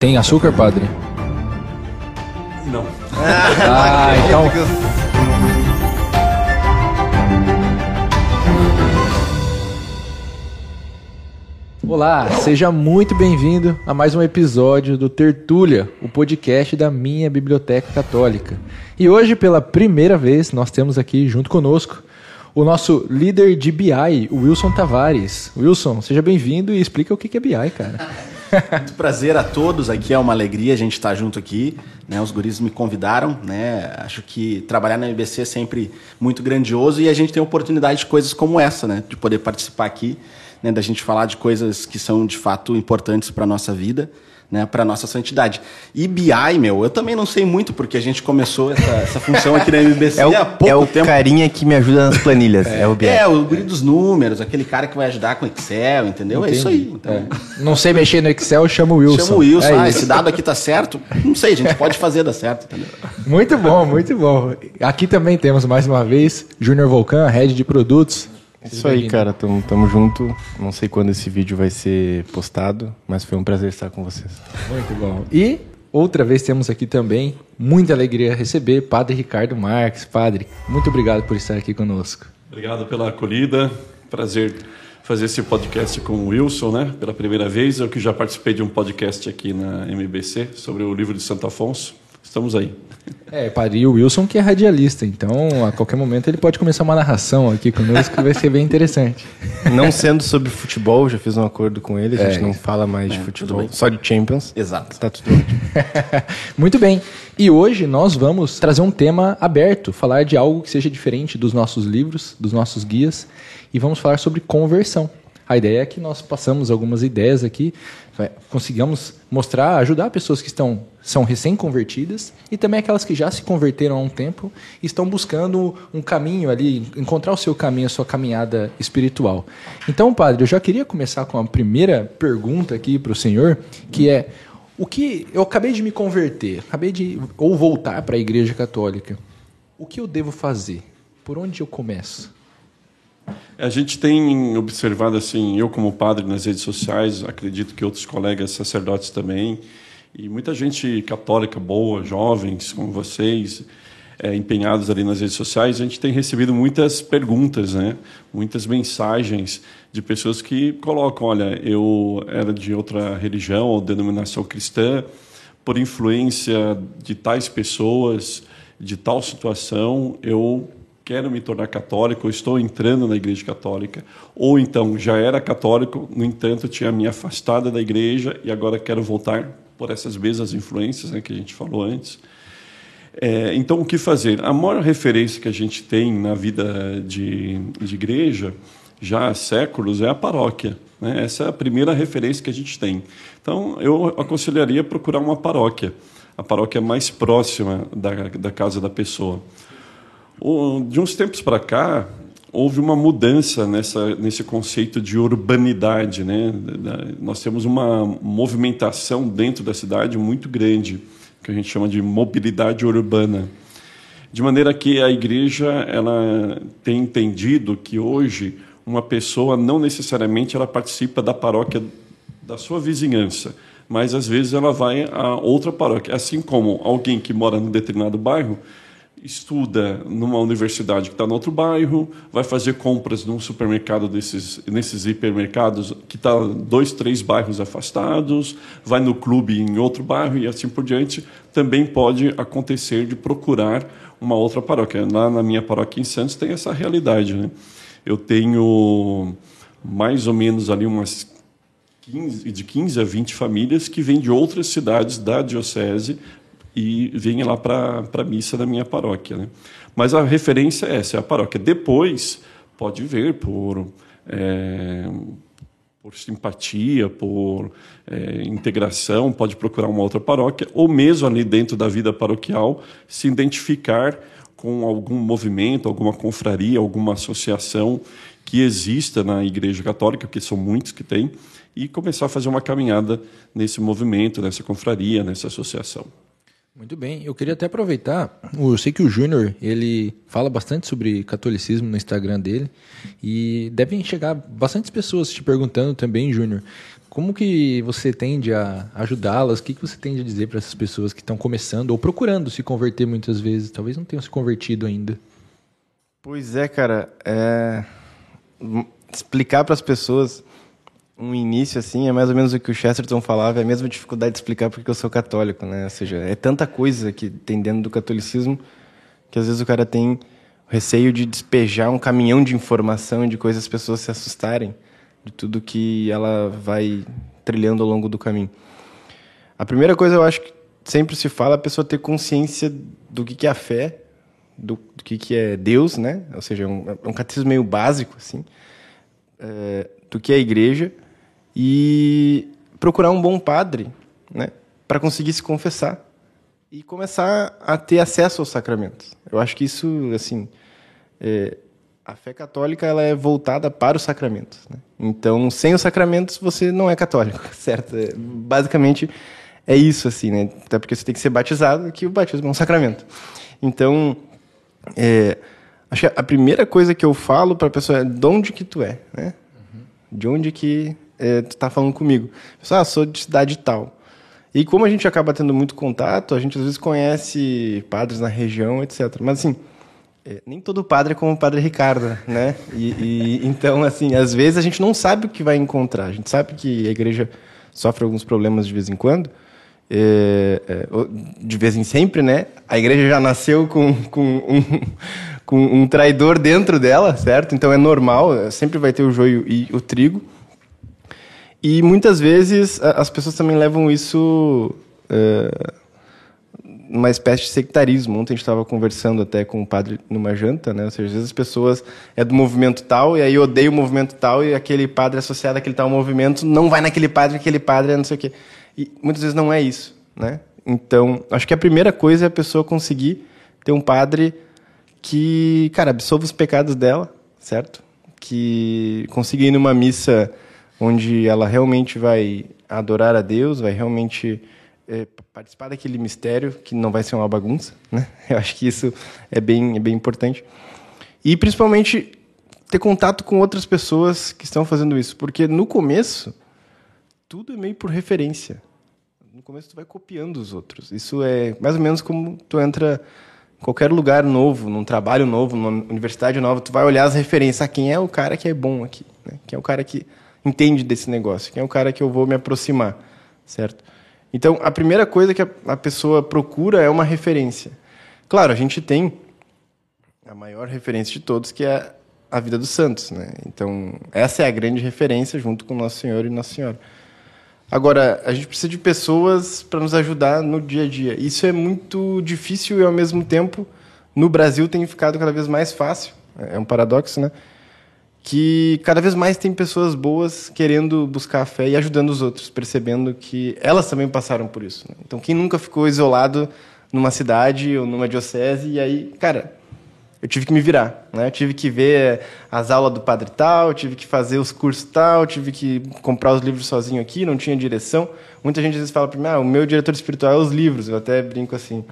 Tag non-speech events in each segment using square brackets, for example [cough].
Tem açúcar, padre? Não. Ah, [laughs] então. Olá, seja muito bem-vindo a mais um episódio do Tertúlia, o podcast da minha biblioteca católica. E hoje, pela primeira vez, nós temos aqui junto conosco o nosso líder de BI, o Wilson Tavares. Wilson, seja bem-vindo e explica o que é BI, cara. Muito prazer a todos, aqui é uma alegria a gente estar junto aqui. Né? Os guris me convidaram, né? Acho que trabalhar na MBC é sempre muito grandioso e a gente tem oportunidade de coisas como essa, né? De poder participar aqui, né? da gente falar de coisas que são de fato importantes para a nossa vida né, para nossa santidade. E BI, meu, eu também não sei muito, porque a gente começou essa, essa função aqui na MBC é o, há pouco é o tempo. carinha que me ajuda nas planilhas, é, é o BI. É, o guri dos números, aquele cara que vai ajudar com Excel, entendeu? Entendi. É isso aí. Então, É. Não sei mexer no Excel, chama o Wilson. Chama o Wilson, É ah, esse dado aqui tá certo. Não sei, a gente pode fazer dar certo, entendeu? Muito bom, muito bom. Aqui também temos mais uma vez Júnior Volcan, head de produtos. Isso aí, cara, tamo, tamo junto. Não sei quando esse vídeo vai ser postado, mas foi um prazer estar com vocês. Muito bom. E outra vez temos aqui também muita alegria receber Padre Ricardo Marques. Padre, muito obrigado por estar aqui conosco. Obrigado pela acolhida. Prazer fazer esse podcast com o Wilson, né? Pela primeira vez. Eu que já participei de um podcast aqui na MBC sobre o livro de Santo Afonso. Estamos aí. É, Padre, e o Wilson que é radialista, então a qualquer momento ele pode começar uma narração aqui conosco que vai ser bem interessante. Não sendo sobre futebol, já fiz um acordo com ele, a gente É. não fala mais de futebol, só de Champions. Exato. Tá tudo ótimo. [laughs] Muito bem. E hoje nós vamos trazer um tema aberto, falar de algo que seja diferente dos nossos livros, dos nossos guias, e vamos falar sobre conversão. A ideia é que nós passamos algumas ideias aqui, consigamos mostrar, ajudar pessoas que estão são recém-convertidas e também aquelas que já se converteram há um tempo e estão buscando um caminho ali, encontrar o seu caminho, a sua caminhada espiritual. Então, padre, eu já queria começar com a primeira pergunta aqui para o senhor, que é o que eu acabei de me converter, acabei de ou voltar para a Igreja Católica. O que eu devo fazer? Por onde eu começo? A gente tem observado assim, eu como padre nas redes sociais, acredito que outros colegas sacerdotes também, e muita gente católica boa, jovens como vocês, é, empenhados ali nas redes sociais, a gente tem recebido muitas perguntas, né? Muitas mensagens de pessoas que colocam, olha, eu era de outra religião ou denominação cristã, por influência de tais pessoas, de tal situação, eu quero me tornar católico, estou entrando na igreja católica, ou então já era católico, no entanto tinha me afastado da igreja e agora quero voltar por essas mesmas influências né, que a gente falou antes. É, então, o que fazer? A maior referência que a gente tem na vida de, de igreja, já há séculos, é a paróquia. Né? Essa é a primeira referência que a gente tem. Então, eu aconselharia procurar uma paróquia, a paróquia mais próxima da, da casa da pessoa. De uns tempos para cá, houve uma mudança nessa, nesse conceito de urbanidade. Né? Nós temos uma movimentação dentro da cidade muito grande, que a gente chama de mobilidade urbana. De maneira que a igreja ela tem entendido que hoje uma pessoa não necessariamente ela participa da paróquia da sua vizinhança, mas às vezes ela vai a outra paróquia. Assim como alguém que mora num determinado bairro estuda numa universidade que está no outro bairro, vai fazer compras num supermercado desses, nesses hipermercados que está dois, três bairros afastados, vai no clube em outro bairro e assim por diante, também pode acontecer de procurar uma outra paróquia. Lá na minha paróquia em Santos tem essa realidade. Né? Eu tenho mais ou menos ali umas 15, de 15 a 20 famílias que vêm de outras cidades da diocese e vêm lá para a missa da minha paróquia. Né? Mas a referência é essa, é a paróquia. Depois, pode ver por, é, por simpatia, por é, integração, pode procurar uma outra paróquia, ou mesmo ali dentro da vida paroquial, se identificar com algum movimento, alguma confraria, alguma associação que exista na Igreja Católica, que são muitos que tem, e começar a fazer uma caminhada nesse movimento, nessa confraria, nessa associação. Muito bem, eu queria até aproveitar, eu sei que o Júnior, ele fala bastante sobre catolicismo no Instagram dele, e devem chegar bastantes pessoas te perguntando também, Júnior, Como que você tende a ajudá-las? O que, que você tende a dizer para essas pessoas que estão começando ou procurando se converter muitas vezes? Talvez não tenham se convertido ainda. Pois é, cara. É... Explicar para as pessoas um início assim é mais ou menos o que o Chesterton falava, é a mesma dificuldade de explicar porque eu sou católico, né? Ou seja, é tanta coisa que tem dentro do catolicismo que às vezes o cara tem receio de despejar um caminhão de informação e de coisas as pessoas se assustarem de tudo que ela vai trilhando ao longo do caminho. A primeira coisa eu acho que sempre se fala a pessoa ter consciência do que, que é a fé, do, do que, que é Deus, né? Ou seja, é um, é um catecismo meio básico, assim, é, do que é a igreja e procurar um bom padre, né? Para conseguir se confessar e começar a ter acesso aos sacramentos. Eu acho que isso, assim, é, a fé católica ela é voltada para os sacramentos. Né? Então, sem os sacramentos, você não é católico, [laughs] certo? É, basicamente, é isso, assim, né? Até porque você tem que ser batizado, que o batismo é um sacramento. Então, é, acho que a primeira coisa que eu falo para a pessoa é de onde que tu é, né? Uhum. De onde que é, tu está falando comigo. Pessoal, ah, sou de cidade tal. E como a gente acaba tendo muito contato, a gente às vezes conhece padres na região, etc. Mas assim, é, nem todo padre é como o padre Ricardo, né? E, e, então, assim, às vezes a gente não sabe o que vai encontrar. A gente sabe que a igreja sofre alguns problemas de vez em quando, é, é, de vez em sempre, né? A igreja já nasceu com, com, um, com um traidor dentro dela, certo? Então é normal, sempre vai ter o joio e o trigo. E muitas vezes as pessoas também levam isso é, uma espécie de sectarismo. Ontem a gente estava conversando até com o um padre numa janta, né? Ou seja, às vezes as pessoas é do movimento tal e aí odeia o movimento tal e aquele padre associado àquele tal movimento não vai naquele padre, aquele padre é não sei o quê. E muitas vezes não é isso, né? Então, acho que a primeira coisa é a pessoa conseguir ter um padre que, cara, absolva os pecados dela, certo? Que consiga ir numa missa onde ela realmente vai adorar a Deus, vai realmente é, participar daquele mistério, que não vai ser uma bagunça, né? [laughs] Eu acho que isso é bem, é bem importante. E principalmente ter contato com outras pessoas que estão fazendo isso, porque no começo tudo é meio por referência. No começo tu vai copiando os outros. Isso é mais ou menos como tu entra em qualquer lugar novo, num trabalho novo, numa universidade nova, tu vai olhar as referências. Ah, quem é o cara que é bom aqui? Né? Quem é o cara que entende desse negócio? Quem é o cara que eu vou me aproximar? Certo? Então, a primeira coisa que a pessoa procura é uma referência. Claro, a gente tem a maior referência de todos, que é a vida dos santos. Né? Então, essa é a grande referência, junto com Nosso Senhor e Nossa Senhora. Agora, a gente precisa de pessoas para nos ajudar no dia a dia. Isso é muito difícil e, ao mesmo tempo, no Brasil tem ficado cada vez mais fácil. É um paradoxo, né? Que cada vez mais tem pessoas boas querendo buscar a fé e ajudando os outros, percebendo que elas também passaram por isso. Né? Então, quem nunca ficou isolado numa cidade ou numa diocese, e aí, cara, eu tive que me virar, né? Eu tive que ver as aulas do padre tal, tive que fazer os cursos tal, tive que comprar os livros sozinho aqui, não tinha direção. Muita gente às vezes fala para mim, ah, o meu diretor espiritual é os livros. Eu até brinco assim,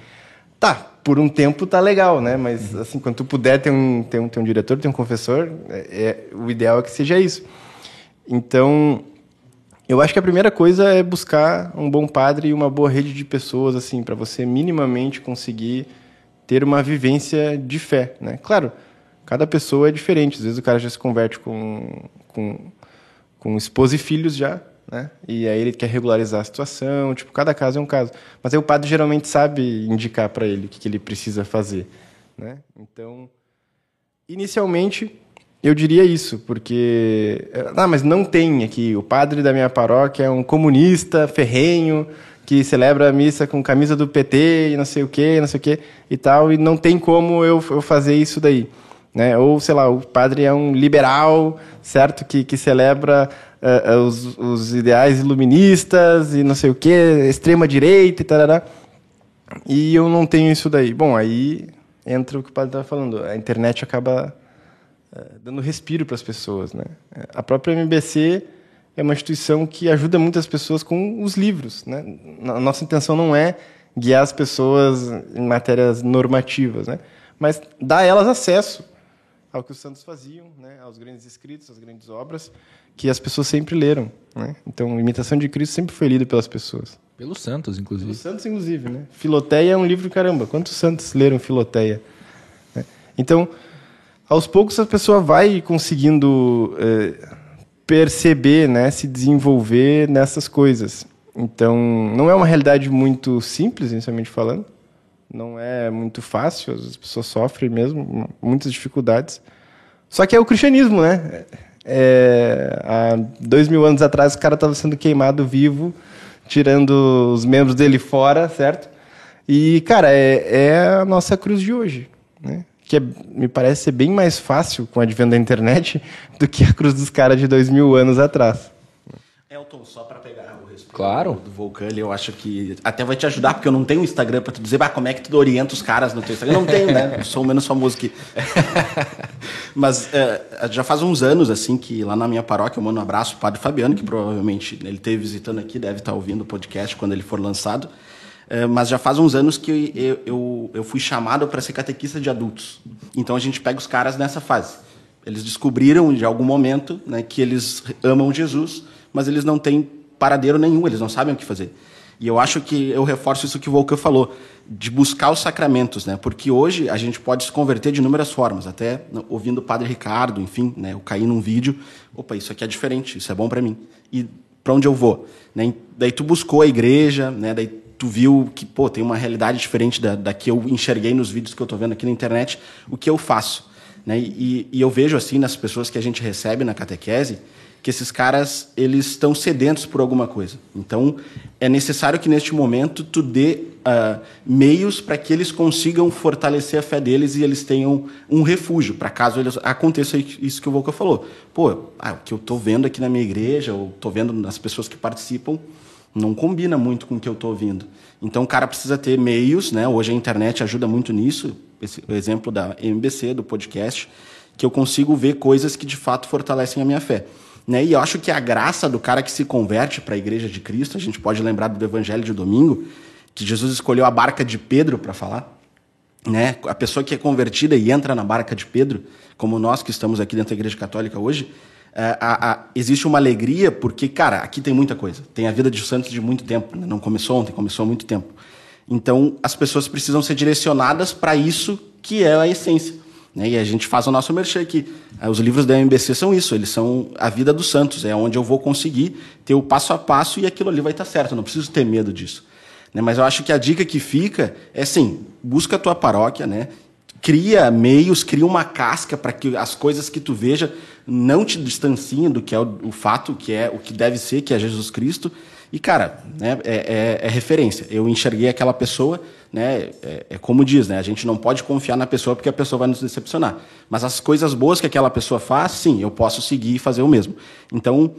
tá, por um tempo tá legal, né? Mas assim, quando tu puder ter um, ter um, ter um diretor, ter um confessor, é, é, o ideal é que seja isso. Então, eu acho que a primeira coisa é buscar um bom padre e uma boa rede de pessoas, assim, para você minimamente conseguir ter uma vivência de fé, né? Claro, cada pessoa é diferente. Às vezes o cara já se converte com, com, com esposa e filhos já, né? E aí ele quer regularizar a situação, tipo, cada caso é um caso. Mas aí o padre geralmente sabe indicar para ele o que, que, ele precisa fazer, né? Então, inicialmente eu diria isso, porque ah, mas não tem aqui o padre da minha paróquia é um comunista ferrenho que celebra a missa com camisa do PT e não sei o que, não sei o que e tal, e não tem como eu, eu fazer isso daí. Né? Ou, sei lá, o padre é um liberal, certo? Que, que celebra uh, os, os, ideais iluministas e não sei o que, extrema-direita e tal. E eu não tenho isso daí. Bom, aí entra o que o padre estava falando. A internet acaba uh, dando respiro para as pessoas. Né? A própria MBC é uma instituição que ajuda muitas pessoas com os livros. Né? A nossa intenção não é guiar as pessoas em matérias normativas, né? mas dar elas acesso ao que os santos faziam, né, aos grandes escritos, às grandes obras, que as pessoas sempre leram. Né? Então, Imitação de Cristo sempre foi lido pelas pessoas. Pelos santos, inclusive. Pelos santos, inclusive. Né? Filoteia é um livro, caramba, quantos santos leram Filoteia? Né? Então, aos poucos a pessoa vai conseguindo é, perceber, né, se desenvolver nessas coisas. Então, não é uma realidade muito simples, inicialmente falando, não é muito fácil, as pessoas sofrem mesmo, muitas dificuldades. Só que é o cristianismo, né? É, há dois mil anos atrás o cara estava sendo queimado vivo, tirando os membros dele fora, certo? E, cara, é, é a nossa cruz de hoje, né? Que é, me parece ser bem mais fácil com o advento da internet [laughs] do que a cruz dos caras de dois mil anos atrás. Elton, só para claro. do Vulcan, eu acho que até vai te ajudar, porque eu não tenho Instagram para tu dizer, como é que tu orienta os caras no teu Instagram. Eu não tenho, né? Eu sou o menos famoso que. [laughs] Mas é, já faz uns anos, assim, que lá na minha paróquia, eu mando um abraço pro Padre Fabiano, que provavelmente ele esteve visitando aqui, deve estar ouvindo o podcast quando ele for lançado. É, mas já faz uns anos que eu, eu, eu fui chamado para ser catequista de adultos. Então a gente pega os caras nessa fase. Eles descobriram, de algum momento, né, que eles amam Jesus mas eles não têm paradeiro nenhum, eles não sabem o que fazer. E eu acho que eu reforço isso que o Volcan falou, de buscar os sacramentos, né? Porque hoje a gente pode se converter de inúmeras formas, até ouvindo o Padre Ricardo, enfim, né? Eu caí num vídeo, opa, isso aqui é diferente, isso é bom para mim. E para onde eu vou? Né? Daí tu buscou a igreja, né? Daí tu viu que, pô, tem uma realidade diferente da, da que eu enxerguei nos vídeos que eu estou vendo aqui na internet, o que eu faço? Né? E, e eu vejo assim nas pessoas que a gente recebe na catequese, que esses caras eles estão sedentos por alguma coisa. Então é necessário que neste momento tu dê uh, meios para que eles consigam fortalecer a fé deles e eles tenham um refúgio para caso eles, aconteça isso que o Volca falou. Pô, ah, o que eu estou vendo aqui na minha igreja, ou estou vendo nas pessoas que participam, não combina muito com o que eu estou ouvindo. Então o cara precisa ter meios, né? Hoje a internet ajuda muito nisso. Esse, o exemplo da MBC, do podcast, que eu consigo ver coisas que de fato fortalecem a minha fé. Né? E eu acho que a graça do cara que se converte para a igreja de Cristo, a gente pode lembrar do evangelho de domingo, que Jesus escolheu a barca de Pedro para falar. Né? A pessoa que é convertida e entra na barca de Pedro, como nós que estamos aqui dentro da igreja católica hoje, é, a, a, existe uma alegria porque, cara, aqui tem muita coisa. Tem a vida de santos de muito tempo. Né? Não começou ontem, começou há muito tempo. Então, as pessoas precisam ser direcionadas para isso que é a essência. Né? E a gente faz o nosso merchan aqui. É, os livros da MBC são isso, eles são a vida dos santos, é onde eu vou conseguir ter o passo a passo e aquilo ali vai estar certo, eu não preciso ter medo disso. Né? Mas eu acho que a dica que fica é assim, busca a tua paróquia, né? cria meios, cria uma casca para que as coisas que tu veja não te distanciem do que é o, o fato, que é o que deve ser, que é Jesus Cristo, e, cara, né, é, é, é, referência. Eu enxerguei aquela pessoa, né, é, é, como diz, né, a gente não pode confiar na pessoa porque a pessoa vai nos decepcionar. Mas as coisas boas que aquela pessoa faz, sim, eu posso seguir e fazer o mesmo. Então,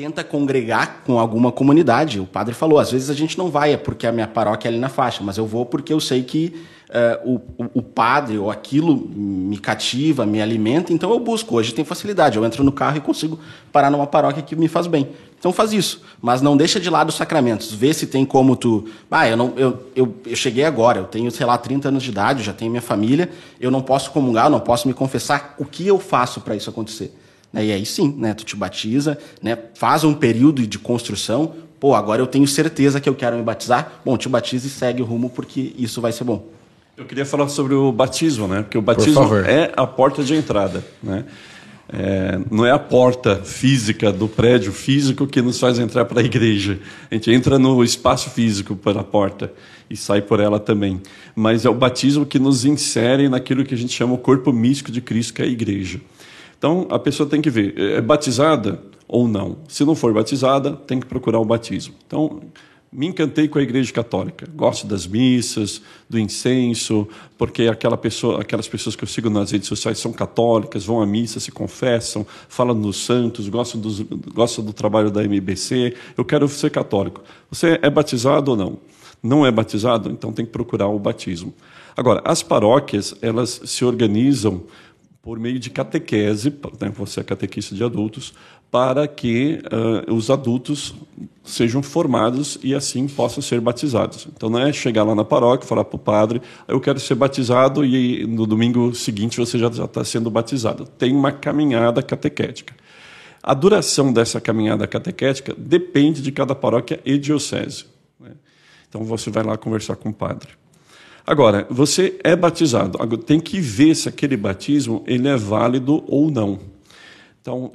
tenta congregar com alguma comunidade. O padre falou, às vezes a gente não vai, é porque a minha paróquia é ali na faixa, mas eu vou porque eu sei que uh, o, o, padre ou aquilo me cativa, me alimenta, então eu busco. Hoje tem facilidade, eu entro no carro e consigo parar numa paróquia que me faz bem. Então faz isso, mas não deixa de lado os sacramentos. Vê se tem como tu. Ah, eu, não, eu, eu, eu cheguei agora, eu tenho, sei lá, 30 anos de idade, já tenho minha família, eu não posso comungar, eu não posso me confessar. O que eu faço para isso acontecer? Né, e aí sim, né, tu te batiza, né, faz um período de construção. Pô, agora eu tenho certeza que eu quero me batizar. Bom, te batiza e segue o rumo, porque isso vai ser bom. Eu queria falar sobre o batismo, né? Porque o batismo é a porta de entrada, né? É, não é a porta física do prédio físico que nos faz entrar para a igreja. A gente entra no espaço físico pela porta e sai por ela também. Mas é o batismo que nos insere naquilo que a gente chama o corpo místico de Cristo, que é a igreja. Então a pessoa tem que ver, é batizada ou não? Se não for batizada, tem que procurar o batismo. Então me encantei com a Igreja Católica. Gosto das missas, do incenso, porque aquela pessoa, aquelas pessoas que eu sigo nas redes sociais são católicas, vão à missa, se confessam, falam dos santos, gostam, dos, gostam do trabalho da MBC. Eu quero ser católico. Você é batizado ou não? Não é batizado? Então tem que procurar o batismo. Agora, as paróquias, elas se organizam por meio de catequese, né, você é catequista de adultos, para que uh, os adultos sejam formados e assim possam ser batizados. Então não é chegar lá na paróquia, falar para o padre, eu quero ser batizado e no domingo seguinte você já está sendo batizado. Tem uma caminhada catequética. A duração dessa caminhada catequética depende de cada paróquia e diocese. Né? Então você vai lá conversar com o padre. Agora, você é batizado, tem que ver se aquele batismo ele é válido ou não. Então,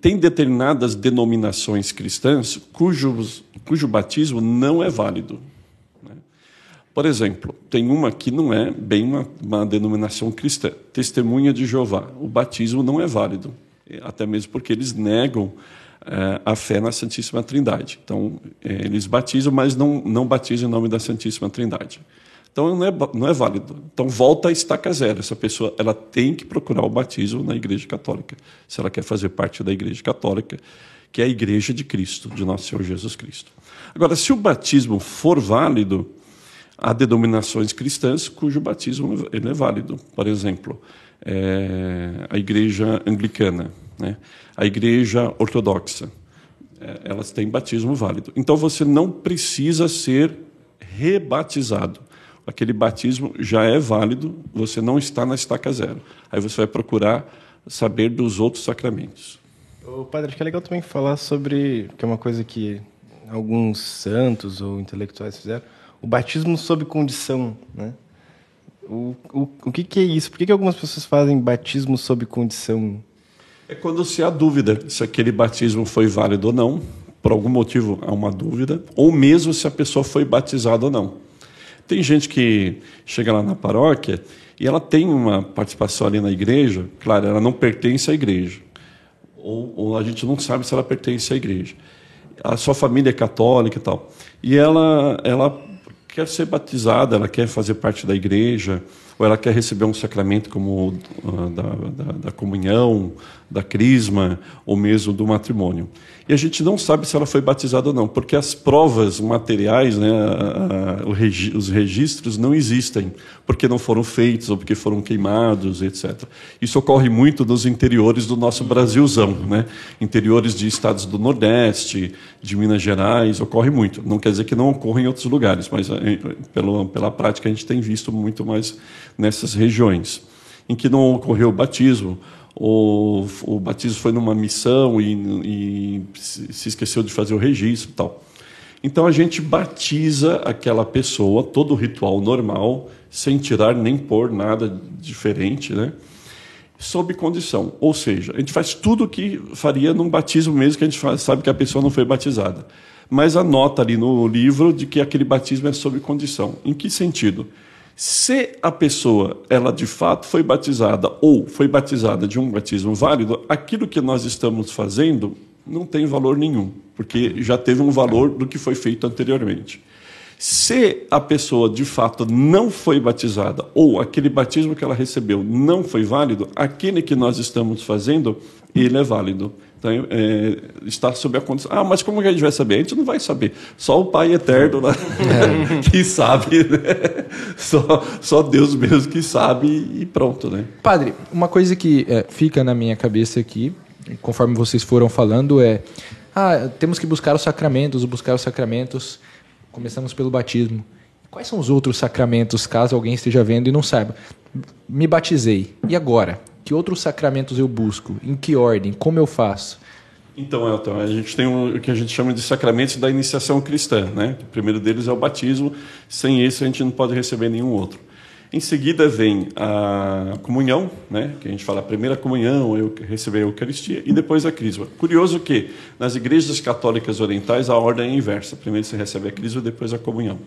tem determinadas denominações cristãs cujo batismo não é válido. Né? Por exemplo, tem uma que não é bem uma, uma denominação cristã, Testemunha de Jeová. O batismo não é válido, até mesmo porque eles negam é, a fé na Santíssima Trindade. Então, é, eles batizam, mas não, não batizam em nome da Santíssima Trindade. Então não é, não é válido. Então volta a estaca zero. Essa pessoa ela tem que procurar o batismo na Igreja Católica, se ela quer fazer parte da Igreja Católica, que é a Igreja de Cristo, de nosso Senhor Jesus Cristo. Agora, se o batismo for válido, há denominações cristãs cujo batismo ele é válido. Por exemplo, é, a Igreja Anglicana, né? a Igreja Ortodoxa, é, elas têm batismo válido. Então você não precisa ser rebatizado aquele batismo já é válido, você não está na estaca zero. Aí você vai procurar saber dos outros sacramentos. O padre, acho que é legal também falar sobre, que é uma coisa que alguns santos ou intelectuais fizeram, o batismo sob condição, né? O, o, o que, que é isso? Por que, que algumas pessoas fazem batismo sob condição? É quando se há dúvida se aquele batismo foi válido ou não, por algum motivo há uma dúvida, ou mesmo se a pessoa foi batizada ou não. Tem gente que chega lá na paróquia e ela tem uma participação ali na igreja, claro, ela não pertence à igreja. Ou, ou, a gente não sabe se ela pertence à igreja. A sua família é católica e tal. E ela, ela quer ser batizada, ela quer fazer parte da igreja, ou ela quer receber um sacramento como uh, da, da, da, comunhão, da crisma, ou mesmo do matrimônio. E a gente não sabe se ela foi batizada ou não, porque as provas materiais, né, a, a, os registros não existem, porque não foram feitos ou porque foram queimados, etc. Isso ocorre muito nos interiores do nosso Brasilzão, né? interiores de estados do Nordeste, de Minas Gerais, ocorre muito. Não quer dizer que não ocorra em outros lugares, mas eh, pela, pela prática a gente tem visto muito mais nessas regiões, em que não ocorreu o batismo o, batismo foi numa missão e, e se esqueceu de fazer o registro tal. Então a gente batiza aquela pessoa, todo o ritual normal, sem tirar nem pôr nada diferente, né? sob condição. Ou seja, a gente faz tudo o que faria num batismo mesmo, que a gente faz, sabe que a pessoa não foi batizada. Mas anota ali no livro de que aquele batismo é sob condição. Em que sentido? Se a pessoa, ela de fato foi batizada ou foi batizada de um batismo válido, aquilo que nós estamos fazendo não tem valor nenhum, porque já teve um valor do que foi feito anteriormente. Se a pessoa de fato não foi batizada ou aquele batismo que ela recebeu não foi válido, aquele que nós estamos fazendo, ele é válido. Então, é, está sob a condição. Ah, mas como que a gente vai saber? A gente não vai saber. Só o Pai Eterno lá, é. [laughs] que sabe. Né? Só, só Deus mesmo que sabe e pronto, né? Padre, uma coisa que é, fica na minha cabeça aqui, conforme vocês foram falando, é: ah, temos que buscar os sacramentos, buscar os sacramentos. Começamos pelo batismo. Quais são os outros sacramentos, caso alguém esteja vendo e não saiba? Me batizei. E agora? Que outros sacramentos eu busco? Em que ordem? Como eu faço? Então, Elton, a gente tem o que a gente chama de sacramentos da iniciação cristã. Né? O primeiro deles é o batismo. Sem esse, a gente não pode receber nenhum outro. Em seguida vem a comunhão, né? que a gente fala a primeira comunhão, eu receber a Eucaristia, e depois a crisma. Curioso que nas igrejas católicas orientais a ordem é inversa. Primeiro você recebe a crisma, depois a comunhão.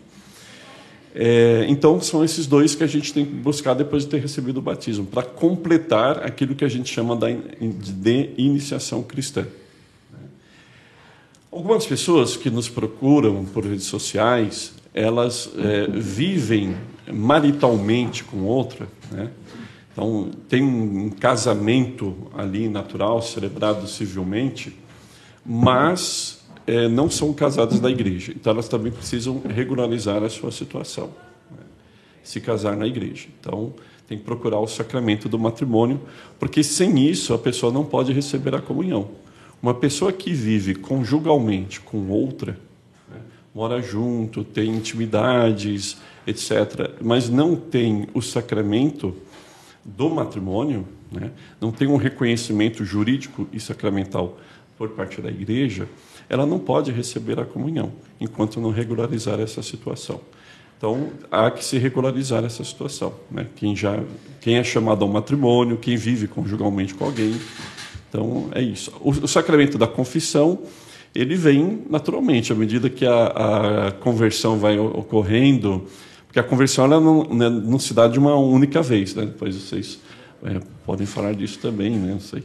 É, então, são esses dois que a gente tem que buscar depois de ter recebido o batismo, para completar aquilo que a gente chama de iniciação cristã. Algumas pessoas que nos procuram por redes sociais, elas é, vivem maritalmente com outra, né? então tem um casamento ali natural, celebrado civilmente, mas é, não são casadas na igreja. Então, elas também precisam regularizar a sua situação. Né? Se casar na igreja. Então, tem que procurar o sacramento do matrimônio, porque sem isso a pessoa não pode receber a comunhão. Uma pessoa que vive conjugalmente com outra, né, mora junto, tem intimidades, etc., mas não tem o sacramento do matrimônio, né, não tem um reconhecimento jurídico e sacramental por parte da igreja, ela não pode receber a comunhão enquanto não regularizar essa situação. Então, há que se regularizar essa situação. Né? Quem, já, quem é chamado ao matrimônio, quem vive conjugalmente com alguém. Então, é isso. O, o sacramento da confissão, ele vem naturalmente, à medida que a, a conversão vai ocorrendo, porque a conversão ela não, né, não se dá de uma única vez. Né? Depois vocês é, podem falar disso também, né? não sei.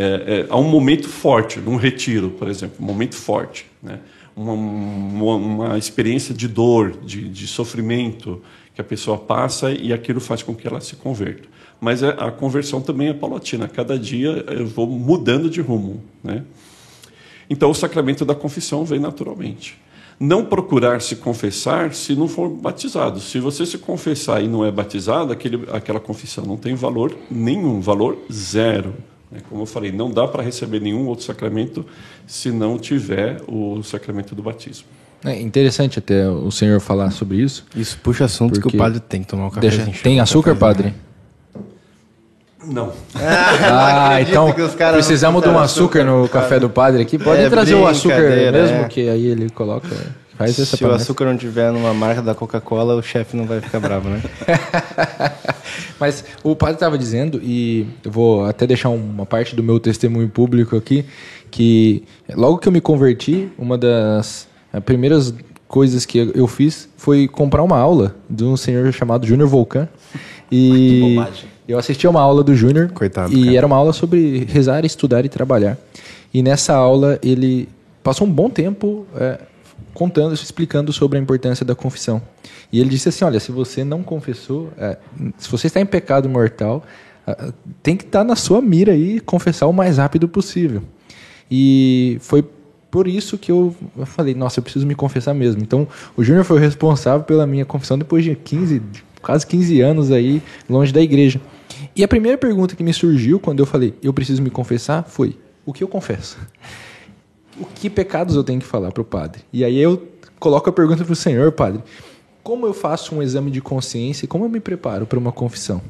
É, é, há um momento forte, num retiro, por exemplo, um momento forte. Né? uma, uma, uma experiência de dor, de, de, sofrimento que a pessoa passa e aquilo faz com que ela se converta. Mas a, a conversão também é paulatina. Cada dia eu vou mudando de rumo. Né? Então o sacramento da confissão vem naturalmente. Não procurar se confessar se não for batizado. Se você se confessar e não é batizado, aquele, aquela confissão não tem valor nenhum, valor zero. Né? Como eu falei, não dá para receber nenhum outro sacramento se não tiver o sacramento do batismo. É interessante até o senhor falar sobre isso. Isso puxa assuntos que o padre tem que tomar um café. Deixa, tem açúcar, padre? Não. Ah, então precisamos de um açúcar, açúcar no café do padre aqui. Pode é trazer o açúcar mesmo, é. que aí ele coloca. Faz essa Se o açúcar não tiver numa marca da Coca-Cola, o chefe não vai ficar bravo, né? [laughs] Mas o padre estava dizendo, e eu vou até deixar uma parte do meu testemunho público aqui, que logo que eu me converti, uma das eh, primeiras coisas que eu fiz foi comprar uma aula de um senhor chamado Júnior Volcan. E eu assisti a uma aula do Júnior. Coitado. E cara. era uma aula sobre rezar, estudar e trabalhar. E nessa aula ele passou um bom tempo é, contando, explicando sobre a importância da confissão. E ele disse assim: olha, se você não confessou, é, se você está em pecado mortal, é, tem que estar na sua mira e confessar o mais rápido possível. E foi por isso que eu, eu falei: nossa, eu preciso me confessar mesmo. Então, o Júnior foi o responsável pela minha confissão depois de 15, quase 15 anos aí longe da igreja. E a primeira pergunta que me surgiu quando eu falei: eu preciso me confessar foi: o que eu confesso? O que pecados eu tenho que falar para o padre? E aí eu coloco a pergunta para o senhor, padre: como eu faço um exame de consciência e como eu me preparo para uma confissão?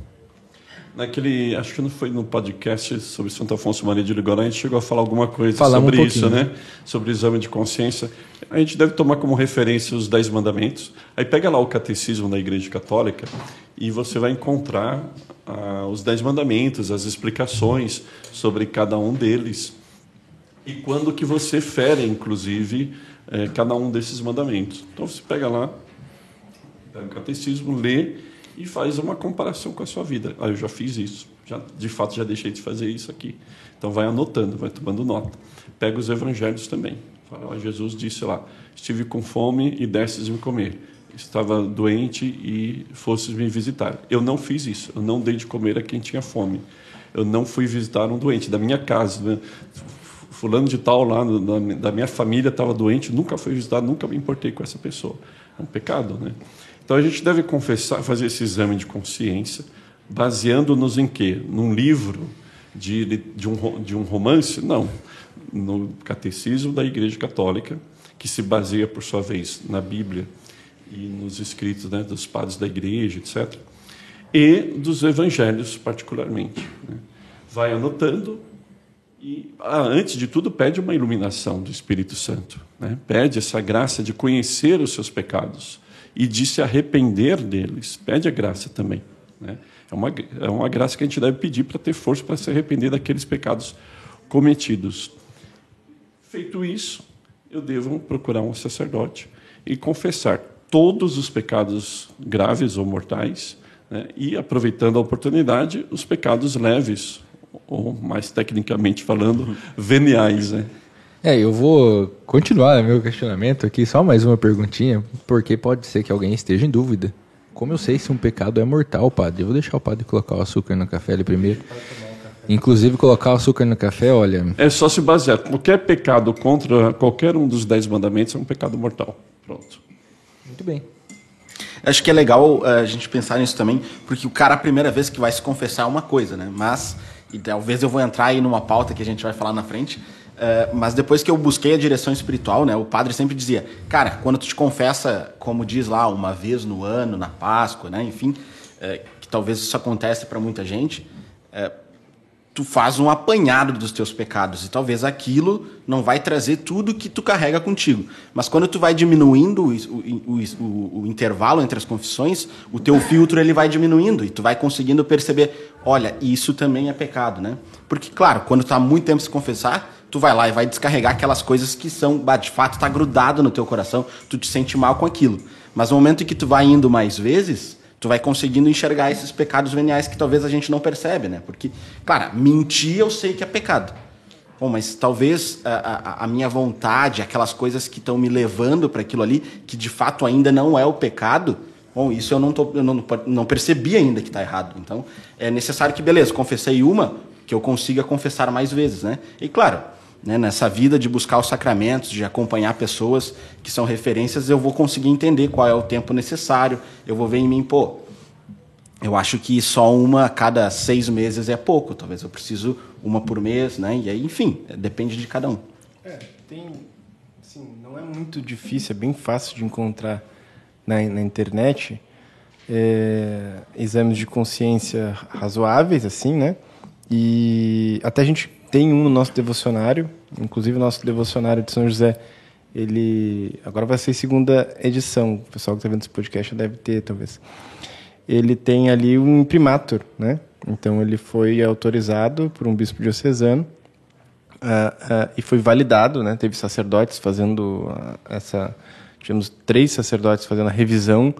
Naquele, acho que não foi no podcast sobre Santo Afonso Maria de Ligório, a gente chegou a falar alguma coisa Falamos sobre um isso, né? Sobre o exame de consciência. A gente deve tomar como referência os Dez Mandamentos. Aí pega lá o Catecismo da Igreja Católica e você vai encontrar ah, os Dez Mandamentos, as explicações sobre cada um deles e quando que você fere, inclusive, é, cada um desses mandamentos. Então você pega lá, pega o catecismo, lê e faz uma comparação com a sua vida. Ah, eu já fiz isso, já, de fato já deixei de fazer isso aqui. Então vai anotando, vai tomando nota. Pega os evangelhos também. Fala, Jesus disse lá, estive com fome e desses me comer. Estava doente e fosses me visitar. Eu não fiz isso, eu não dei de comer a quem tinha fome. Eu não fui visitar um doente da minha casa. Né? Fulano de tal lá da minha família estava doente, nunca foi visitado, nunca me importei com essa pessoa. É um pecado, né? Então a gente deve confessar, fazer esse exame de consciência, baseando-nos em quê? Num livro de, de, um, de um romance? Não. No catecismo da Igreja Católica, que se baseia, por sua vez, na Bíblia e nos escritos né, dos padres da Igreja, etc. E dos evangelhos, particularmente. Né? Vai anotando e, ah, antes de tudo, pede uma iluminação do Espírito Santo. Né? Pede essa graça de conhecer os seus pecados e de se arrepender deles. Pede a graça também. Né? É, uma, é uma graça que a gente deve pedir para ter força para se arrepender daqueles pecados cometidos. Feito isso, eu devo procurar um sacerdote e confessar todos os pecados graves ou mortais né? e, aproveitando a oportunidade, os pecados leves ou mais tecnicamente falando, veniais, né? É, eu vou continuar meu questionamento aqui, só mais uma perguntinha, porque pode ser que alguém esteja em dúvida. Como eu sei se um pecado é mortal, padre? Eu vou deixar o padre colocar o açúcar no café ali primeiro. Inclusive, colocar o açúcar no café, olha. É só se basear. Qualquer pecado contra qualquer um dos dez mandamentos é um pecado mortal. Pronto. Muito bem. Acho que é legal uh, a gente pensar nisso também, porque o cara, a primeira vez que vai se confessar é uma coisa, né? Mas, e talvez eu vou entrar aí numa pauta que a gente vai falar na frente, uh, mas depois que eu busquei a direção espiritual, né? O padre sempre dizia, cara, quando tu te confessa, como diz lá, uma vez no ano, na Páscoa, né? Enfim, uh, que talvez isso aconteça para muita gente, tu faz um apanhado dos teus pecados e talvez aquilo não vai trazer tudo que tu carrega contigo. Mas quando tu vai diminuindo o, o, o, o, intervalo entre as confissões, o teu filtro ele vai diminuindo e tu vai conseguindo perceber, olha, isso também é pecado, né? Porque claro, quando tu há muito tempo se confessar, tu vai lá e vai descarregar aquelas coisas que são, de fato, está grudado no teu coração, tu te sente mal com aquilo. Mas no momento em que tu vai indo mais vezes, tu vai conseguindo enxergar esses pecados veniais que talvez a gente não percebe, né? Porque, claro, mentir eu sei que é pecado. Bom, mas talvez a, a, a minha vontade, aquelas coisas que estão me levando para aquilo ali, que de fato ainda não é o pecado, bom, isso eu não, tô, eu não, não percebi ainda que está errado. Então, é necessário que, beleza, confessei uma, que eu consiga confessar mais vezes, né? E claro, né, nessa vida de buscar os sacramentos, de acompanhar pessoas que são referências, eu vou conseguir entender qual é o tempo necessário. Eu vou ver em mim, pô, eu acho que só uma a cada seis meses é pouco. Talvez eu preciso uma por mês, né? E aí, enfim, depende de cada um. É, tem, assim, não é muito difícil, é bem fácil de encontrar na, na internet é, exames de consciência razoáveis, assim, né? E até a gente tem um no nosso devocionário, inclusive o nosso devocionário de São José, ele agora vai ser segunda edição. O pessoal que está vendo esse podcast deve ter, talvez. Ele tem ali um imprimatur, né? Então ele foi autorizado por um bispo diocesano uh, uh, e foi validado, né? Teve sacerdotes fazendo uh, essa, tivemos três sacerdotes fazendo a revisão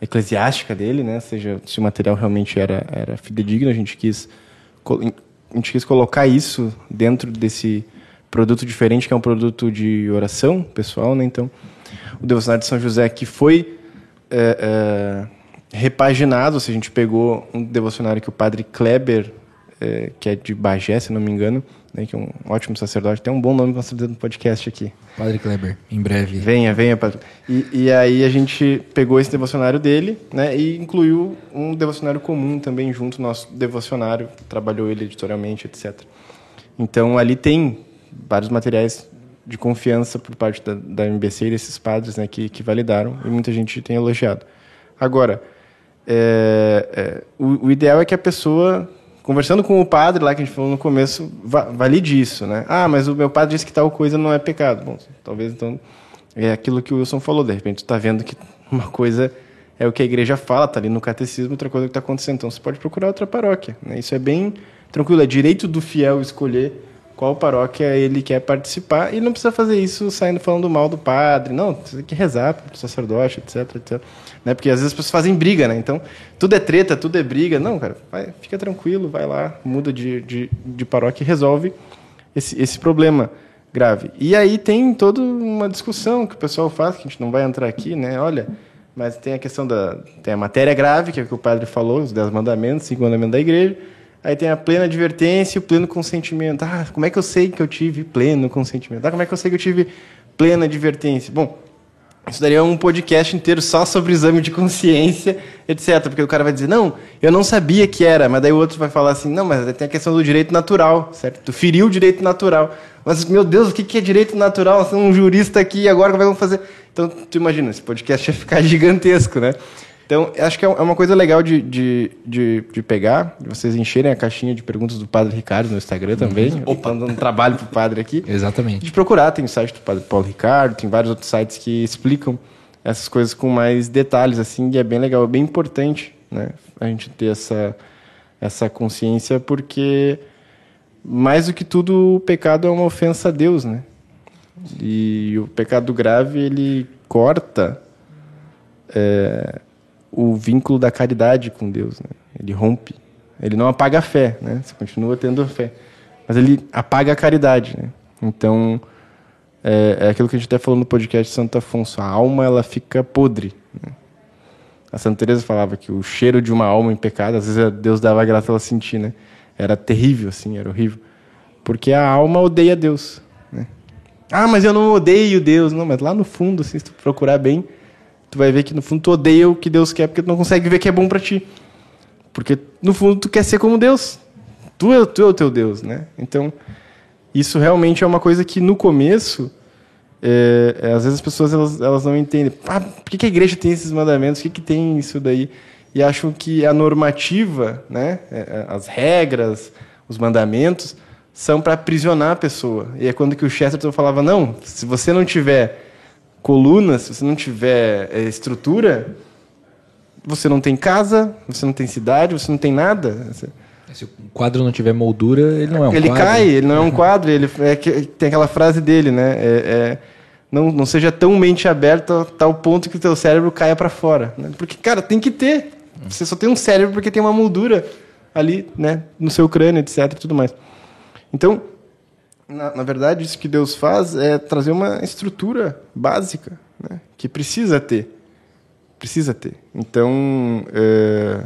eclesiástica dele, né? Seja, se o material realmente era era fidedigno, a gente quis a gente quis colocar isso dentro desse produto diferente, que é um produto de oração pessoal, né? Então, o Devocionário de São José, que foi é, é, repaginado, ou seja, a gente pegou um devocionário que o padre Kleber, é, que é de Bagé, se não me engano, né, que é um ótimo sacerdote, tem um bom nome para nós no podcast aqui. Padre Kleber, em breve. Venha, venha, padre. E, e, aí a gente pegou esse devocionário dele, né, e incluiu um devocionário comum também junto nosso devocionário, trabalhou ele editorialmente, etc. Então ali tem vários materiais de confiança por parte da, da MBC e desses padres, né, que, que validaram e muita gente tem elogiado. Agora, é, é, o, o ideal é que a pessoa conversando com o padre lá que a gente falou no começo, valide isso, né? Ah, mas o meu padre disse que tal coisa não é pecado. Bom, talvez então é aquilo que o Wilson falou. De repente, tu está vendo que uma coisa é o que a igreja fala, está ali no catecismo, outra coisa é que está acontecendo. Então, você pode procurar outra paróquia. Né? Isso é bem tranquilo. É direito do fiel escolher qual paróquia ele quer participar e não precisa fazer isso saindo falando mal do padre. Não, você tem que rezar para o sacerdote, etc, etc né? Porque às vezes as pessoas fazem briga, né? Então, tudo é treta, tudo é briga. Não, cara, vai, fica tranquilo, vai lá, muda de, de, de paróquia e resolve esse, esse problema grave. E aí tem toda uma discussão que o pessoal faz, que a gente não vai entrar aqui, né? Olha, mas tem a questão da... Tem a matéria grave, que é o que o padre falou, os dez mandamentos, cinco mandamentos da igreja. Aí tem a plena advertência e o pleno consentimento. Ah, como é que eu sei que eu tive pleno consentimento? Ah, como é que eu sei que eu tive plena advertência? Bom, isso daria um podcast inteiro só sobre exame de consciência, etc. Porque o cara vai dizer, não, eu não sabia que era, mas daí o outro vai falar assim, não, mas tem a questão do direito natural, certo? Tu feriu o direito natural. Mas, meu Deus, o que é direito natural? Você é um jurista aqui, agora como é que vamos fazer? Então, tu imagina, esse podcast ia ficar [laughs] gigantesco, né? Então, acho que é, é uma coisa legal de, de, de, de pegar, de vocês encherem a caixinha de perguntas do Padre Ricardo no Instagram também. Uhum. Opa, dando um trabalho pro padre aqui. Exatamente. De procurar, tem o site do Padre Paulo Ricardo, tem vários outros sites que explicam essas coisas com mais detalhes, assim, e é bem legal, é bem importante, né? A gente ter essa, essa consciência, porque mais do que tudo, o pecado é uma ofensa a Deus, né? E o pecado grave, ele corta... É, o vínculo da caridade com Deus. Né? Ele rompe. Ele não apaga a fé, né? Você continua tendo a fé, mas ele apaga a caridade. Né? Então é, é, aquilo que a gente até falou no podcast de Santo Afonso. A alma ela fica podre. Né? A Santa Teresa falava que o cheiro de uma alma em pecado, às vezes Deus dava graça ela sentir, né? Era terrível, assim, era horrível, porque a alma odeia Deus. Né? Ah, mas eu não odeio Deus, não. Mas lá no fundo, assim, se tu procurar bem, tu vai ver que no fundo tu odeia o que Deus quer porque tu não consegue ver que é bom para ti. Porque no fundo tu quer ser como Deus. Tu é, tu é o teu Deus, né? Então, isso realmente é uma coisa que no começo, é, é, às vezes as pessoas elas, elas não entendem. Ah, por que, que a igreja tem esses mandamentos? O que, que tem isso daí? E acham que a normativa, né, é, é, as regras, os mandamentos, são para aprisionar a pessoa. E é quando que o Chesterton falava, não, se você não tiver colunas, se você não tiver é, estrutura, você não tem casa, você não tem cidade, você não tem nada. Se o quadro não tiver moldura, ele não é um ele quadro. Ele cai, ele não é um quadro. Ele é que, tem aquela frase dele, né? É, é, não, não seja tão mente aberta a tal ponto que o teu cérebro caia para fora. Né? Porque, cara, tem que ter. Você só tem um cérebro porque tem uma moldura ali, né? No seu crânio, etc. e tudo mais. Então, na, na, verdade, isso que Deus faz é trazer uma estrutura básica né, que precisa ter. Precisa ter. Então, é,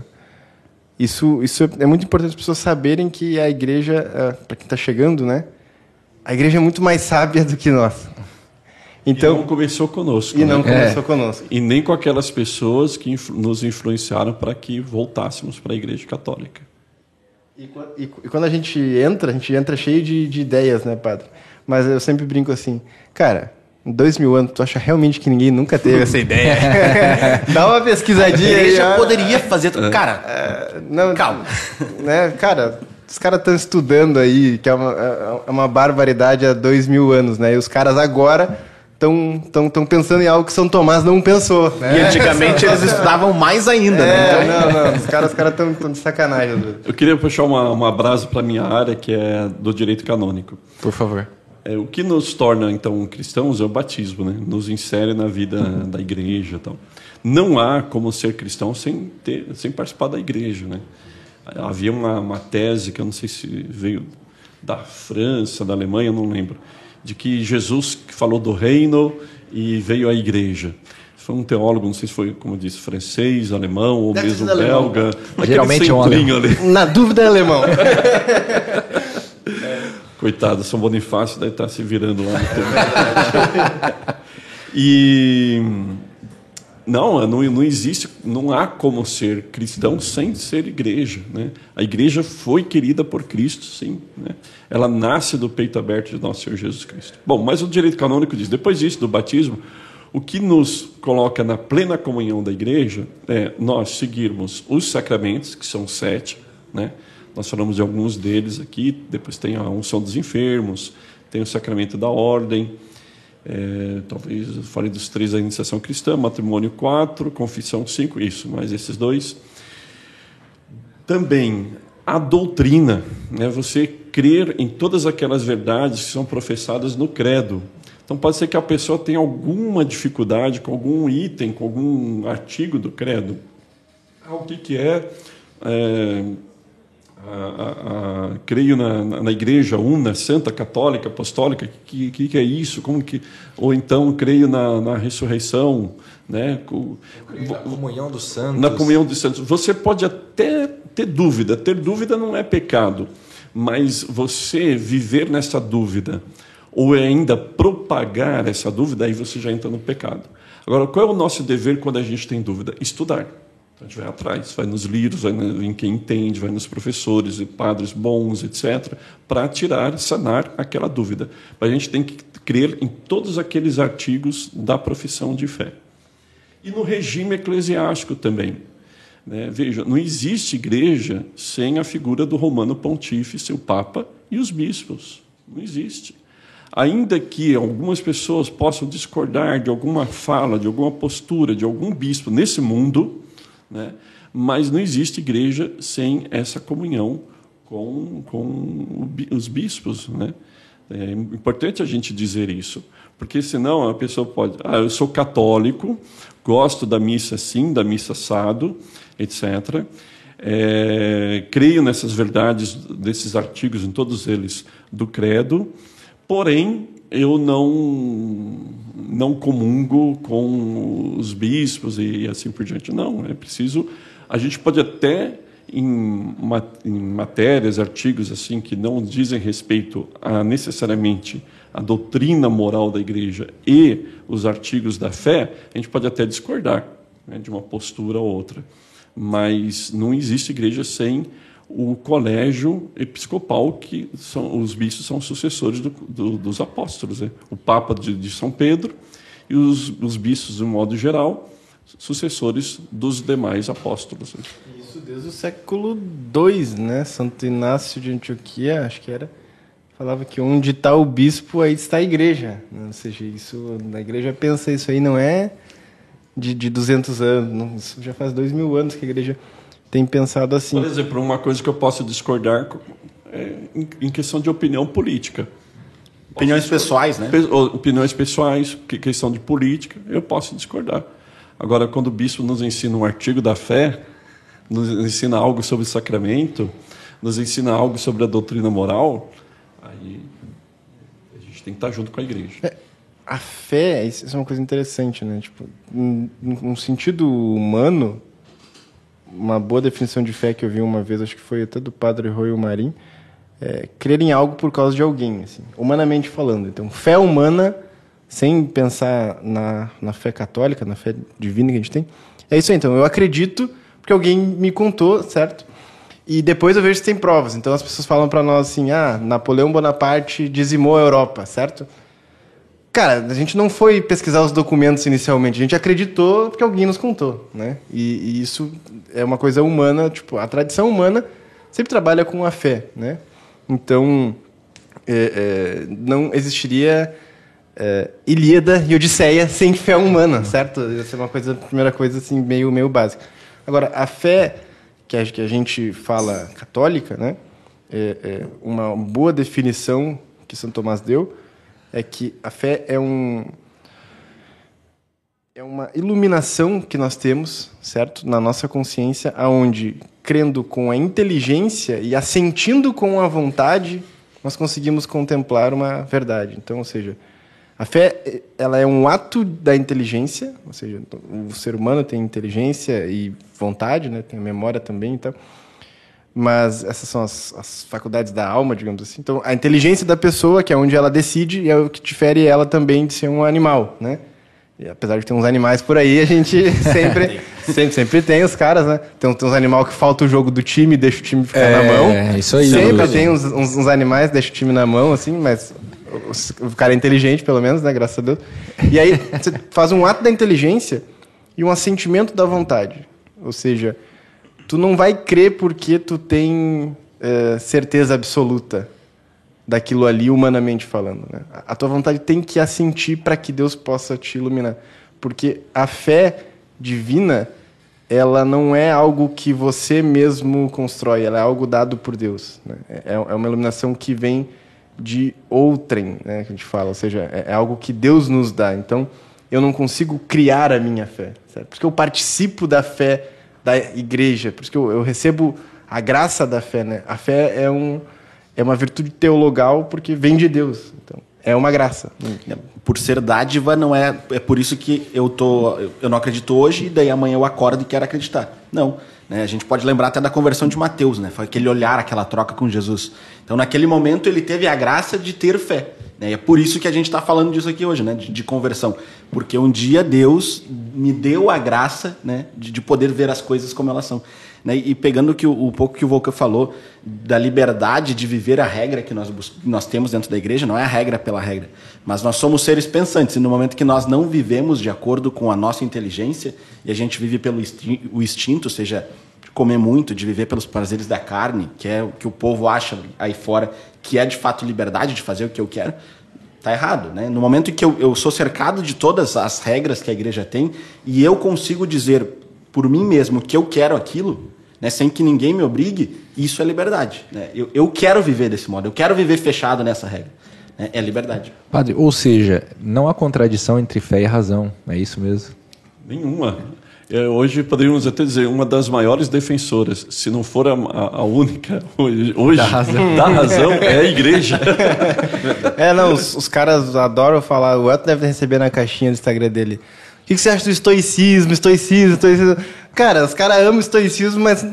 isso, isso é muito importante as pessoas saberem que a igreja, é, para quem está chegando, né, a igreja é muito mais sábia do que nós. Então, e não começou conosco. E né? não começou é. conosco. E nem com aquelas pessoas que nos influenciaram para que voltássemos para a igreja católica. E, e, e, quando a gente entra, a gente entra cheio de, de, ideias, né, padre? Mas eu sempre brinco assim, cara, em dois mil anos, tu acha realmente que ninguém nunca teve essa ideia? [laughs] Dá uma pesquisadinha aí. já poderia fazer. Cara, é, não, calma. Né, cara, os caras estão estudando aí, que é uma, é, é uma barbaridade há dois mil anos, né? E os caras agora estão tão, tão pensando em algo que São Tomás não pensou. Né? E antigamente eles estudavam mais ainda, né? é, né? Então... Não, não, os caras estão cara de sacanagem. Eu queria puxar uma, uma brasa para a minha área, que é do direito canônico. Por favor. É, o que nos torna, então, cristãos é o batismo, né? Nos insere na vida da igreja e tal. Não há como ser cristão sem, ter, sem participar da igreja, né? Havia uma, uma tese que eu não sei se veio da França, da Alemanha, não lembro, de que Jesus falou do reino e veio à igreja. Foi um teólogo, não sei se foi, como eu disse, francês, alemão ou Deve mesmo belga. Geralmente é um alemão. Ali. Na dúvida é alemão. [laughs] Coitado, São Bonifácio deve estar se virando lá no [laughs] E não, não, não existe, não há como ser cristão sem ser igreja. Né? A igreja foi querida por Cristo, sim. Né? Ela nasce do peito aberto de nosso Senhor Jesus Cristo. Bom, mas o direito canônico diz, depois disso, do batismo, o que nos coloca na plena comunhão da igreja é nós seguirmos os sacramentos, que são sete, né? Nós falamos de alguns deles aqui, depois tem a unção dos enfermos, tem o sacramento da ordem, é, talvez eu falei dos três da iniciação cristã, matrimônio quatro, confissão cinco, isso, mas esses dois. Também a doutrina, né, você crer em todas aquelas verdades que são professadas no credo. Então pode ser que a pessoa tenha alguma dificuldade com algum item, com algum artigo do credo. Ah, o que, que é, é a, a, creio na, na, na, igreja una, santa, católica, apostólica, que, que, que é isso? Como que, ou então creio na, na ressurreição, né? na comunhão dos santos. Na comunhão dos santos. Você pode até ter dúvida. Ter dúvida não é pecado, mas você viver nessa dúvida ou ainda propagar essa dúvida, aí você já entra no pecado. Agora, qual é o nosso dever quando a gente tem dúvida? Estudar. Então, a gente vai atrás, vai nos livros, vai em quem entende, vai nos professores padres bons, etc., para tirar, sanar aquela dúvida. Mas a gente tem que crer em todos aqueles artigos da profissão de fé. E no regime eclesiástico também. Né? Veja, não existe igreja sem a figura do romano pontífice, o Papa e os bispos. Não existe. Ainda que algumas pessoas possam discordar de alguma fala, de alguma postura, de algum bispo nesse mundo, né? Mas não existe igreja sem essa comunhão com, com os bispos. Né? É importante a gente dizer isso, porque senão a pessoa pode. Ah, eu sou católico, gosto da missa sim, da missa assado, etc. É, creio nessas verdades desses artigos, em todos eles, do credo, porém eu não não comungo com os bispos e assim por diante. Não, é preciso. A gente pode até em, em matérias, artigos assim que não dizem respeito a necessariamente a doutrina moral da igreja e os artigos da fé, a gente pode até discordar né, de uma postura ou outra. Mas não existe igreja sem o colégio episcopal, que são, os bispos são sucessores do, do, dos apóstolos. Né? O Papa de, de, São Pedro e os, os bispos, de um modo geral, sucessores dos demais apóstolos. Né? Isso desde o século II, né? Santo Inácio de Antioquia, acho que era, falava que onde está o bispo, aí está a igreja. Né? Ou seja, isso, a igreja pensa isso aí não é de, de 200 anos, não, isso já faz dois mil anos que a igreja tem pensado assim. Por exemplo, uma coisa que eu posso discordar é em questão de opinião política. Opiniões pessoais, né? Opiniões pessoais, questão de política, eu posso discordar. Agora, quando o bispo nos ensina um artigo da fé, nos ensina algo sobre o sacramento, nos ensina algo sobre a doutrina moral, aí a gente tem que estar junto com a igreja. É, a fé, isso é uma coisa interessante, né? Tipo, num sentido humano, uma boa definição de fé que eu vi uma vez, acho que foi até do padre Roy Marim, é crer em algo por causa de alguém, assim, humanamente falando. Então, fé humana, sem pensar na, na fé católica, na fé divina que a gente tem, é isso aí. Então, eu acredito porque alguém me contou, certo? E depois eu vejo se tem provas. Então, as pessoas falam para nós assim, ah, Napoleão Bonaparte dizimou a Europa, certo? Cara, a gente não foi pesquisar os documentos inicialmente, a gente acreditou porque alguém nos contou, né? E, e isso é uma coisa humana, tipo, a tradição humana sempre trabalha com a fé, né? Então, é, é, não existiria é, Ilíada e Odisseia sem fé humana, certo? Essa é uma coisa, primeira coisa assim meio meio básica. Agora, a fé que a, que a gente fala católica, né? É, é uma boa definição que São Tomás deu é que a fé é um é uma iluminação que nós temos, certo, na nossa consciência, aonde crendo com a inteligência e assentindo com a vontade, nós conseguimos contemplar uma verdade. Então, ou seja, a fé ela é um ato da inteligência, ou seja, o ser humano tem inteligência e vontade, né, tem a memória também, então mas essas são as, as, faculdades da alma, digamos assim. Então, a inteligência da pessoa, que é onde ela decide, é o que difere ela também de ser um animal, né? E apesar de ter uns animais por aí, a gente [laughs] sempre, sempre, sempre tem os caras, né? Tem, tem uns animais que falta o jogo do time, deixa o time ficar é, na mão. É, isso aí. Sempre tem uns, uns, uns, animais, deixa o time na mão, assim, mas o, o cara é inteligente, pelo menos, né? Graças a Deus. E aí, você faz um ato da inteligência e um assentimento da vontade. Ou seja, tu não vai crer porque tu tem é, certeza absoluta daquilo ali, humanamente falando. Né? A tua vontade tem que assentir para que Deus possa te iluminar. Porque a fé divina, ela não é algo que você mesmo constrói, ela é algo dado por Deus. Né? É, é uma iluminação que vem de outrem, né, que a gente fala, ou seja, é, é algo que Deus nos dá. Então, eu não consigo criar a minha fé, certo? porque eu participo da fé da igreja. Por isso que eu, eu recebo a graça da fé. Né? A fé é, um, é uma virtude teologal porque vem de Deus. Então, é uma graça. Por ser dádiva, não é. É por isso que eu, tô, eu não acredito hoje e daí amanhã eu acordo e quero acreditar. Não. Né? A gente pode lembrar até da conversão de Mateus, né? Foi aquele olhar, aquela troca com Jesus. Então, naquele momento, ele teve a graça de ter fé. Né? E é por isso que a gente está falando disso aqui hoje, né? De, de, conversão. Porque um dia Deus me deu a graça né? de, de poder ver as coisas como elas são. Né? E pegando que o, o, pouco que o Volca falou da liberdade de viver a regra que nós, nós temos dentro da igreja, não é a regra pela regra, mas nós somos seres pensantes. E no momento que nós não vivemos de acordo com a nossa inteligência e a gente vive pelo o instinto, seja de comer muito, de viver pelos prazeres da carne, que é o que o povo acha aí fora que é de fato liberdade de fazer o que eu quero, tá errado, né? No momento em que eu, eu sou cercado de todas as regras que a igreja tem e eu consigo dizer por mim mesmo que eu quero aquilo, né, sem que ninguém me obrigue, isso é liberdade. Né? Eu, eu quero viver desse modo, eu quero viver fechado nessa regra. Né? É liberdade. Padre, ou seja, não há contradição entre fé e razão, é isso mesmo? Nenhuma. É, hoje poderíamos até dizer uma das maiores defensoras, se não for a, a única hoje, da razão, da razão é a igreja. [laughs] É, não, os, os, caras adoram falar, o Elton deve receber na caixinha do Instagram dele. O que, que você acha do estoicismo, estoicismo, estoicismo? Cara, os caras amam estoicismo, mas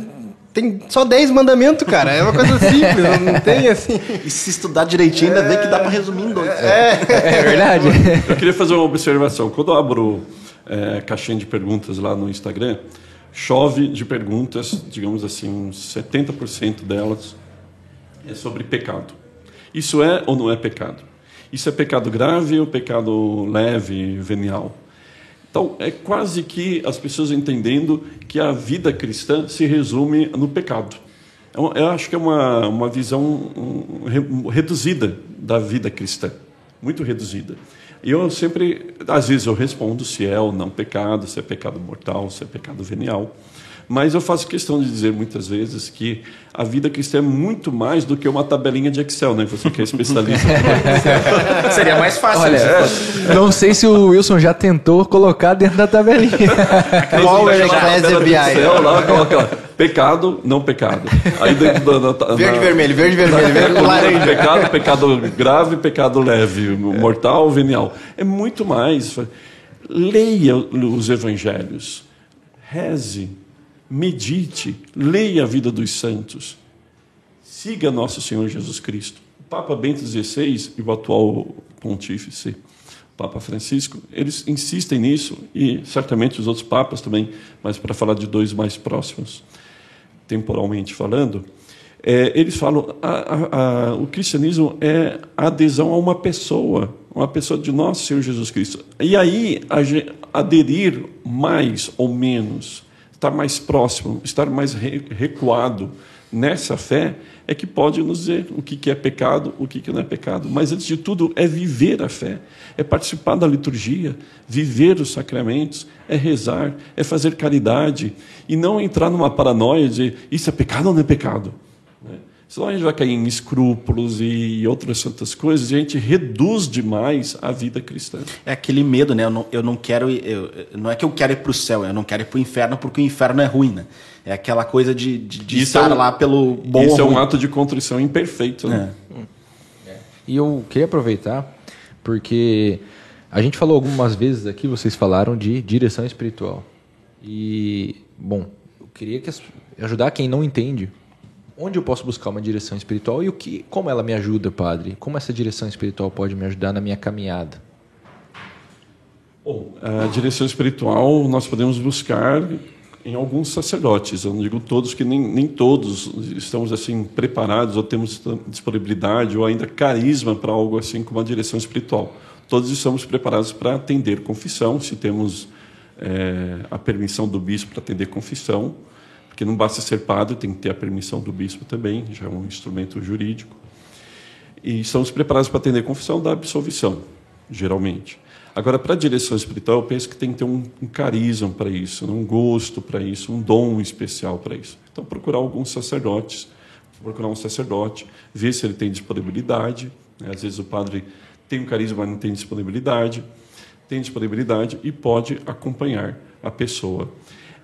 tem só 10 mandamentos, cara. É uma coisa simples, não, tem assim. E se estudar direitinho, ainda vê que dá pra resumir em dois. É verdade. Eu queria fazer uma observação. Quando eu abro é, caixinha de perguntas lá no Instagram, chove de perguntas, digamos assim, uns 70% delas é sobre pecado. Isso é ou não é pecado? Isso é pecado grave ou pecado leve, venial? Então, é quase que as pessoas entendendo que a vida cristã se resume no pecado. Eu, eu acho que é uma, uma visão re- reduzida da vida cristã, muito reduzida. E eu sempre, às vezes eu respondo se é ou não pecado, se é pecado mortal, se é pecado venial. Mas eu faço questão de dizer muitas vezes que a vida cristã é muito mais do que uma tabelinha de Excel, né? Você que é especialista. [laughs] Seria mais fácil. Olha, né? não sei se o Wilson já tentou colocar dentro da tabelinha. Ecclesia do BI. Excel lá, coloca lá, pecado, não pecado. Aí dentro da, da, Verde, na- vermelho, verde, vermelho, verde, [laughs] laranja. Pecado, pecado grave, pecado leve, mortal, venial. É muito mais. Leia os evangelhos, reze, medite, leia a vida dos santos, siga nosso Senhor Jesus Cristo. O Papa Bento XVI e o atual pontífice, Papa Francisco, eles insistem nisso e certamente os outros papas também, mas para falar de dois mais próximos, temporalmente falando, é, eles falam a, a, a, o cristianismo é a adesão a uma pessoa, uma pessoa de nosso Senhor Jesus Cristo. E aí aderir mais ou menos, estar mais próximo, estar mais re- recuado nessa fé é que pode nos dizer o que é pecado, o que não é pecado. Mas antes de tudo é viver a fé, é participar da liturgia, viver os sacramentos, é rezar, é fazer caridade e não entrar numa paranoia de isso é pecado ou não é pecado. Senão a gente vai cair em escrúpulos e outras tantas coisas e a gente reduz demais a vida cristã. É aquele medo, né? Eu não, eu não quero ir, eu- não é que eu quero ir pro céu, eu não quero ir pro inferno porque o inferno é ruim, né? É aquela coisa de, de, de Isso estar é um- lá pelo bom Isso é um ato de contrição imperfeito. Né? É. E eu queria aproveitar, porque a gente falou algumas vezes aqui, vocês falaram de direção espiritual. E, bom, eu queria que ajudar quem não entende. Onde eu posso buscar uma direção espiritual e o que, como ela me ajuda, padre? Como essa direção espiritual pode me ajudar na minha caminhada? Bom, a direção espiritual nós podemos buscar em alguns sacerdotes. Eu não digo todos, que nem, nem todos estamos assim preparados ou temos disponibilidade ou ainda carisma para algo assim como a direção espiritual. Todos estamos preparados para atender confissão, se temos eh, a permissão do bispo para atender confissão, porque não basta ser padre, tem que ter a permissão do bispo também, já é um instrumento jurídico. E estamos preparados para atender confissão da absolvição, geralmente. Agora, para a direção espiritual, eu penso que tem que ter um, um carisma para isso, um gosto para isso, um dom especial para isso. Então, procurar alguns sacerdotes, procurar um sacerdote, ver se ele tem disponibilidade. né? Às vezes o padre tem um carisma, mas não tem disponibilidade. Tem disponibilidade e pode acompanhar a pessoa.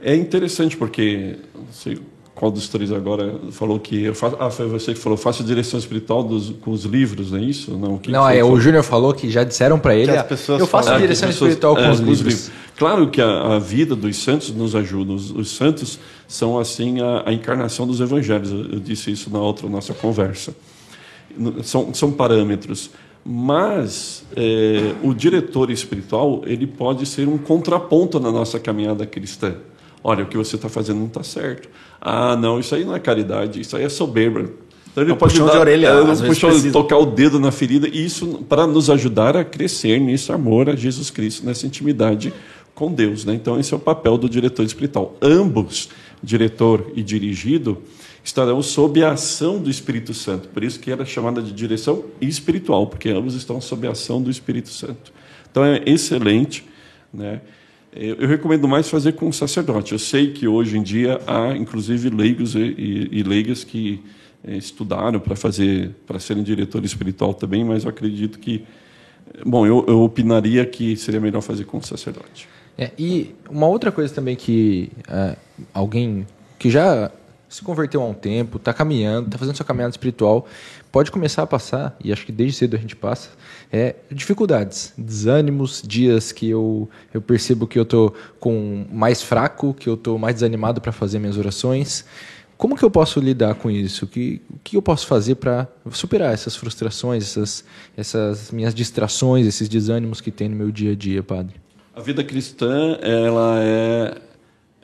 É interessante porque, não sei qual dos três agora falou que eu faço, ah, foi você que falou, faço direção espiritual dos, com os livros, não é isso? Não, quem não, foi é, que o? Júnior falou que já disseram para ele, Que as "Ah, pessoas eu faço falam. Que direção as pessoas- espiritual com é, os livros. Claro que a, a vida dos santos nos ajuda. Os, os santos são assim a, a encarnação dos evangelhos. Eu, eu disse isso na outra nossa conversa. São, são parâmetros. Mas é, o diretor espiritual ele pode ser um contraponto na nossa caminhada cristã. Olha, o que você está fazendo não está certo. Ah, não, isso aí não é caridade, isso aí é soberba. Então ele É um puxão de orelha, é, um puxão, precisa. tocar o dedo na ferida, e isso para nos ajudar a crescer nesse amor a Jesus Cristo, nessa intimidade com Deus. Né? Então, esse é o papel do diretor espiritual. Ambos, diretor e dirigido, estarão sob a ação do Espírito Santo. Por isso que era chamada de direção espiritual, porque ambos estão sob a ação do Espírito Santo. Então, é excelente. Né? Eu recomendo mais fazer com sacerdote. Eu sei que hoje em dia há, inclusive, leigos e, e, e leigas que eh, estudaram para fazer, para serem diretor espiritual também, mas eu acredito que, bom, eu, eu opinaria que seria melhor fazer com sacerdote. É, e uma outra coisa também que é, alguém que já se converteu há um tempo, está caminhando, está fazendo sua caminhada espiritual, pode começar a passar, e acho que desde cedo a gente passa, é, dificuldades, desânimos, dias que eu, eu percebo que eu estou com mais fraco, que eu estou mais desanimado para fazer minhas orações. como que eu posso lidar com isso? O que, que eu posso fazer para superar essas frustrações, essas, essas minhas distrações, esses desânimos que tem no meu dia a dia, padre? A vida cristã ela é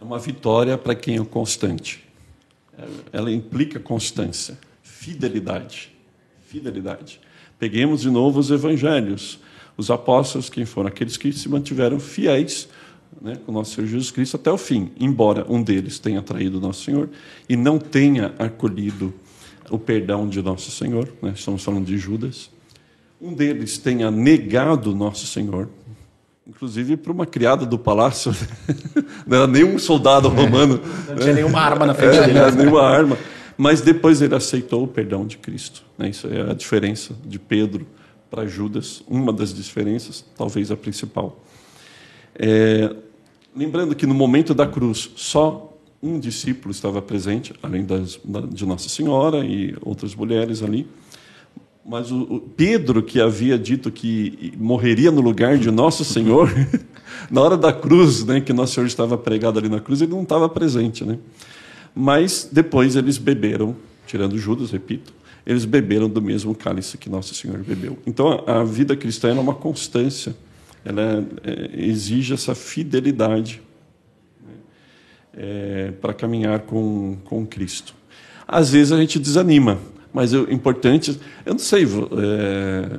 uma vitória para quem é constante. Ela implica constância, fidelidade, fidelidade. Peguemos de novo os evangelhos. Os apóstolos, quem foram? Aqueles que se mantiveram fiéis né, com o nosso Senhor Jesus Cristo até o fim, embora um deles tenha traído o nosso Senhor e não tenha acolhido o perdão de nosso Senhor, né, estamos falando de Judas, um deles tenha negado nosso Senhor, inclusive para uma criada do palácio, [laughs] não era nenhum soldado romano. [laughs] Não tinha nenhuma arma na frente é, dele. Não era nenhuma arma. Mas depois ele aceitou o perdão de Cristo. Né? Isso é a diferença de Pedro para Judas, uma das diferenças, talvez a principal. É, lembrando que no momento da cruz, só um discípulo estava presente, além das, de Nossa Senhora e outras mulheres ali. Mas o, o Pedro, que havia dito que morreria no lugar de Nosso Senhor, [laughs] na hora da cruz, né, que Nosso Senhor estava pregado ali na cruz, ele não estava presente. Né? Mas depois eles beberam, tirando Judas, repito, eles beberam do mesmo cálice que Nosso Senhor bebeu. Então a, a vida cristã é uma constância, ela é, exige essa fidelidade né, é, para caminhar com, com Cristo. Às vezes a gente desanima, mas o importante, eu não sei, é,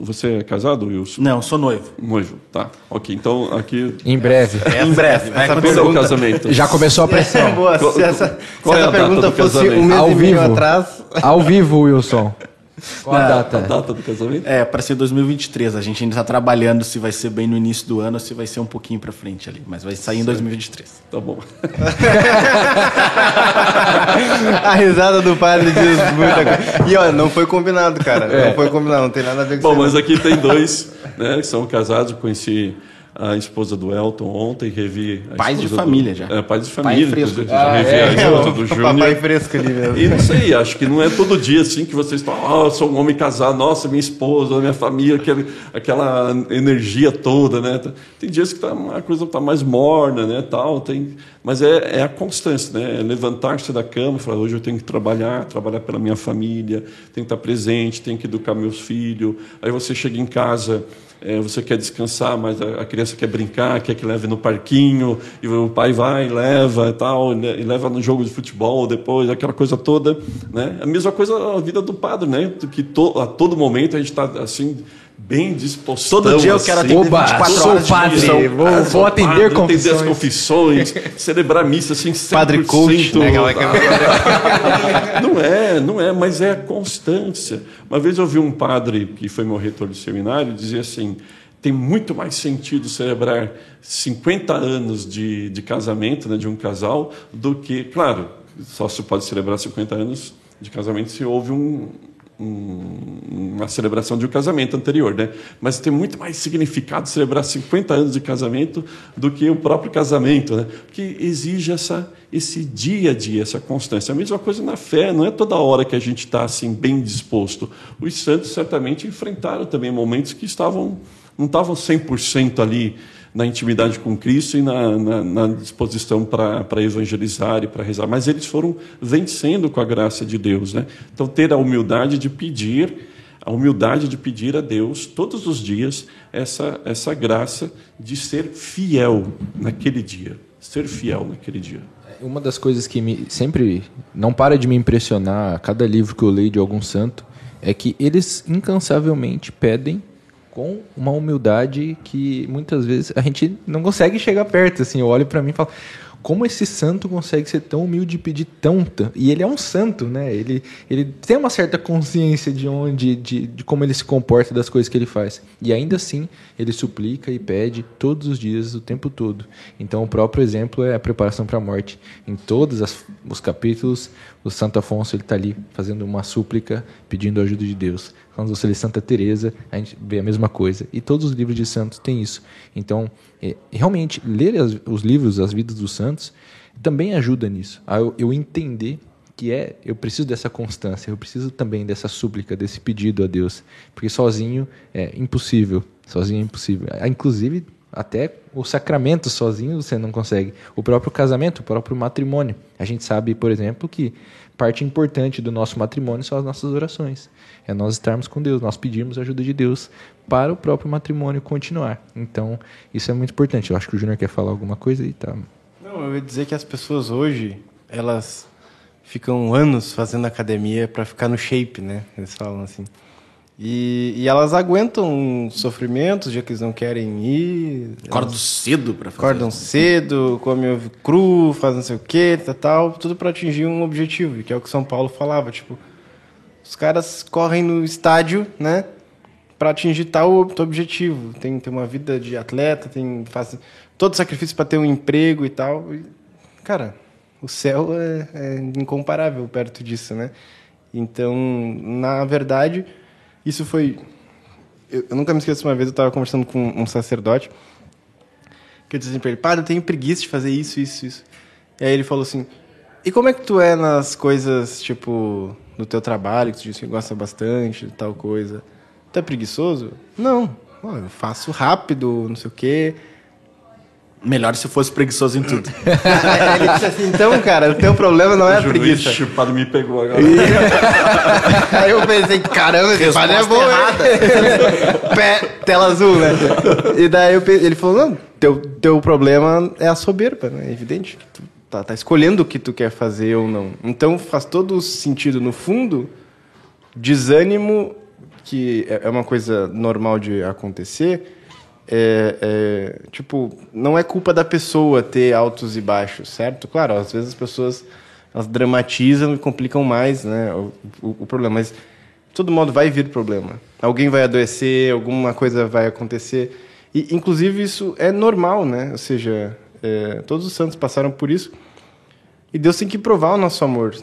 você é casado, Wilson? Não, sou noivo. Noivo, tá. Ok, então aqui. Em breve. em breve. Vai Quando é acontecer o casamento? Já começou a pressão. É boa, Qual- se essa, qual se é a essa data pergunta fosse um mês Ao e meio vivo. atrás, Ao vivo, Wilson. Qual a data? A data do casamento? É, para ser 2023. A gente ainda está trabalhando se vai ser bem no início do ano ou se vai ser um pouquinho para frente ali. Mas vai sair em 2023. Tá bom. [laughs] a risada do padre diz muita coisa. E olha, não foi combinado, cara. Não foi combinado, não tem nada a ver com Bom, isso. mas aqui tem dois, né, que são casados. Eu conheci a esposa do Elton ontem, revi. a Pais de esposa família do, já. É, pais de Pai família. fresco. inclusive, já revi é, a esposa o do [laughs] papai Júnior. fresco ali mesmo. E não sei, acho que não é todo dia assim que vocês falam, ah, eu sou um homem casado, nossa, minha esposa, minha família, aquele, aquela energia toda, né? Tem dias que tá, a coisa está mais morna, né? Tal, tem, mas é, é a constância, né? É Levantar-se da cama, falar, hoje eu tenho que trabalhar, trabalhar pela minha família, tenho que estar presente, tenho que educar meus filhos. Aí você chega em casa, é, você quer descansar, mas a, a criança quer brincar, quer que leve no parquinho, e o pai vai, leva e tal, e le- e leva no jogo de futebol depois, aquela coisa toda, né? A mesma coisa a vida do padre, né? Que to, a todo momento a gente está assim bem disposto. Todo dia eu quero assim, atender Oba, 24 sou horas de padre, missão. vou, Ah, vou atender padre, Atender as confissões. confissões, [laughs] celebrar missa assim, 100%. Padre coach, né? Aquela [laughs] Não é, não é, mas é a constância. Uma vez eu vi um padre que foi meu reitor do seminário dizer assim: tem muito mais sentido celebrar 50 anos de, de casamento, né, de um casal, do que, claro, só se pode celebrar 50 anos de casamento se houve um, um- uma celebração de um casamento anterior, né? Mas tem muito mais significado celebrar 50 anos de casamento do que o próprio casamento, né? Que exige essa esse dia a dia, essa constância. A mesma coisa na fé, não é toda hora que a gente está assim bem disposto. Os santos certamente enfrentaram também momentos que estavam não estavam 100% ali na intimidade com Cristo e na, na, na disposição para evangelizar e para rezar, mas eles foram vencendo com a graça de Deus, né? Então ter a humildade de pedir, a humildade de pedir a Deus todos os dias essa essa graça de ser fiel naquele dia, ser fiel naquele dia. Uma das coisas que me, sempre não para de me impressionar cada livro que eu leio de algum santo é que eles incansavelmente pedem com uma humildade que muitas vezes a gente não consegue chegar perto. Assim, eu olho para mim e falo, como esse santo consegue ser tão humilde e pedir tanto? E ele é um santo, né? Ele, ele tem uma certa consciência de onde, de, de como ele se comporta das coisas que ele faz. E ainda assim, ele suplica e pede todos os dias, o tempo todo. Então, o próprio exemplo é a preparação para a morte. Em todos as- os capítulos, o Santo Afonso ele está ali fazendo uma súplica, pedindo a ajuda de Deus. Quando você lê Santa Teresa, a gente vê a mesma coisa. E todos os livros de santos têm isso. Então, é, realmente, ler as- os livros, as vidas dos santos, também ajuda nisso. A eu, eu entender que é, eu preciso dessa constância, eu preciso também dessa súplica, desse pedido a Deus. Porque sozinho é impossível. Sozinho é impossível. Ah, Inclusive, Até o sacramento sozinho você não consegue. O próprio casamento, o próprio matrimônio. A gente sabe, por exemplo, que parte importante do nosso matrimônio são as nossas orações. É nós estarmos com Deus, nós pedirmos a ajuda de Deus para o próprio matrimônio continuar. Então, isso é muito importante. Eu acho que o Júnior quer falar alguma coisa e tá. Não, eu ia dizer que as pessoas hoje, elas ficam anos fazendo academia para ficar no shape, né? Eles falam assim. E, e elas aguentam sofrimentos, já que eles não querem ir. Acordam cedo para fazer. Acordam cedo, comem ovo cru, fazem não sei o que, tal, tal, tudo para atingir um objetivo, que é o que São Paulo falava, tipo, os caras correm no estádio, né, para atingir tal, objetivo. Tem, tem uma vida de atleta, tem faz todo sacrifício para ter um emprego e tal. E, cara, o céu é, é incomparável perto disso, né? Então, na verdade, isso foi. Eu, eu nunca me esqueço uma vez, eu estava conversando com um sacerdote, que eu disse para ele: Padre, eu tenho preguiça de fazer isso, isso, isso. E aí ele falou assim: E como é que tu é nas coisas, tipo, do teu trabalho, que tu disse que gosta bastante de tal coisa? Tu é preguiçoso? Não. Eu faço rápido, não sei o quê. Melhor se fosse preguiçoso em tudo. [laughs] ele disse assim, então, cara, o teu problema não é a preguiça. O padre me pegou agora. [laughs] Aí eu pensei, caramba, esse padre é bom, [laughs] Pé, tela azul, né? E daí eu, ele falou, não, teu, teu problema é a soberba, né? É evidente que tu tá, tá escolhendo o que tu quer fazer ou não. Então faz todo sentido, no fundo, desânimo, que é uma coisa normal de acontecer, é, é, tipo, não é culpa da pessoa ter altos e baixos, certo? Claro, às vezes as pessoas elas dramatizam e complicam mais né, o, o, o, problema, mas de todo modo vai vir problema. Alguém vai adoecer, alguma coisa vai acontecer. E, inclusive, isso é normal, né? Ou seja, é, todos os santos passaram por isso. E Deus tem que provar o nosso amor.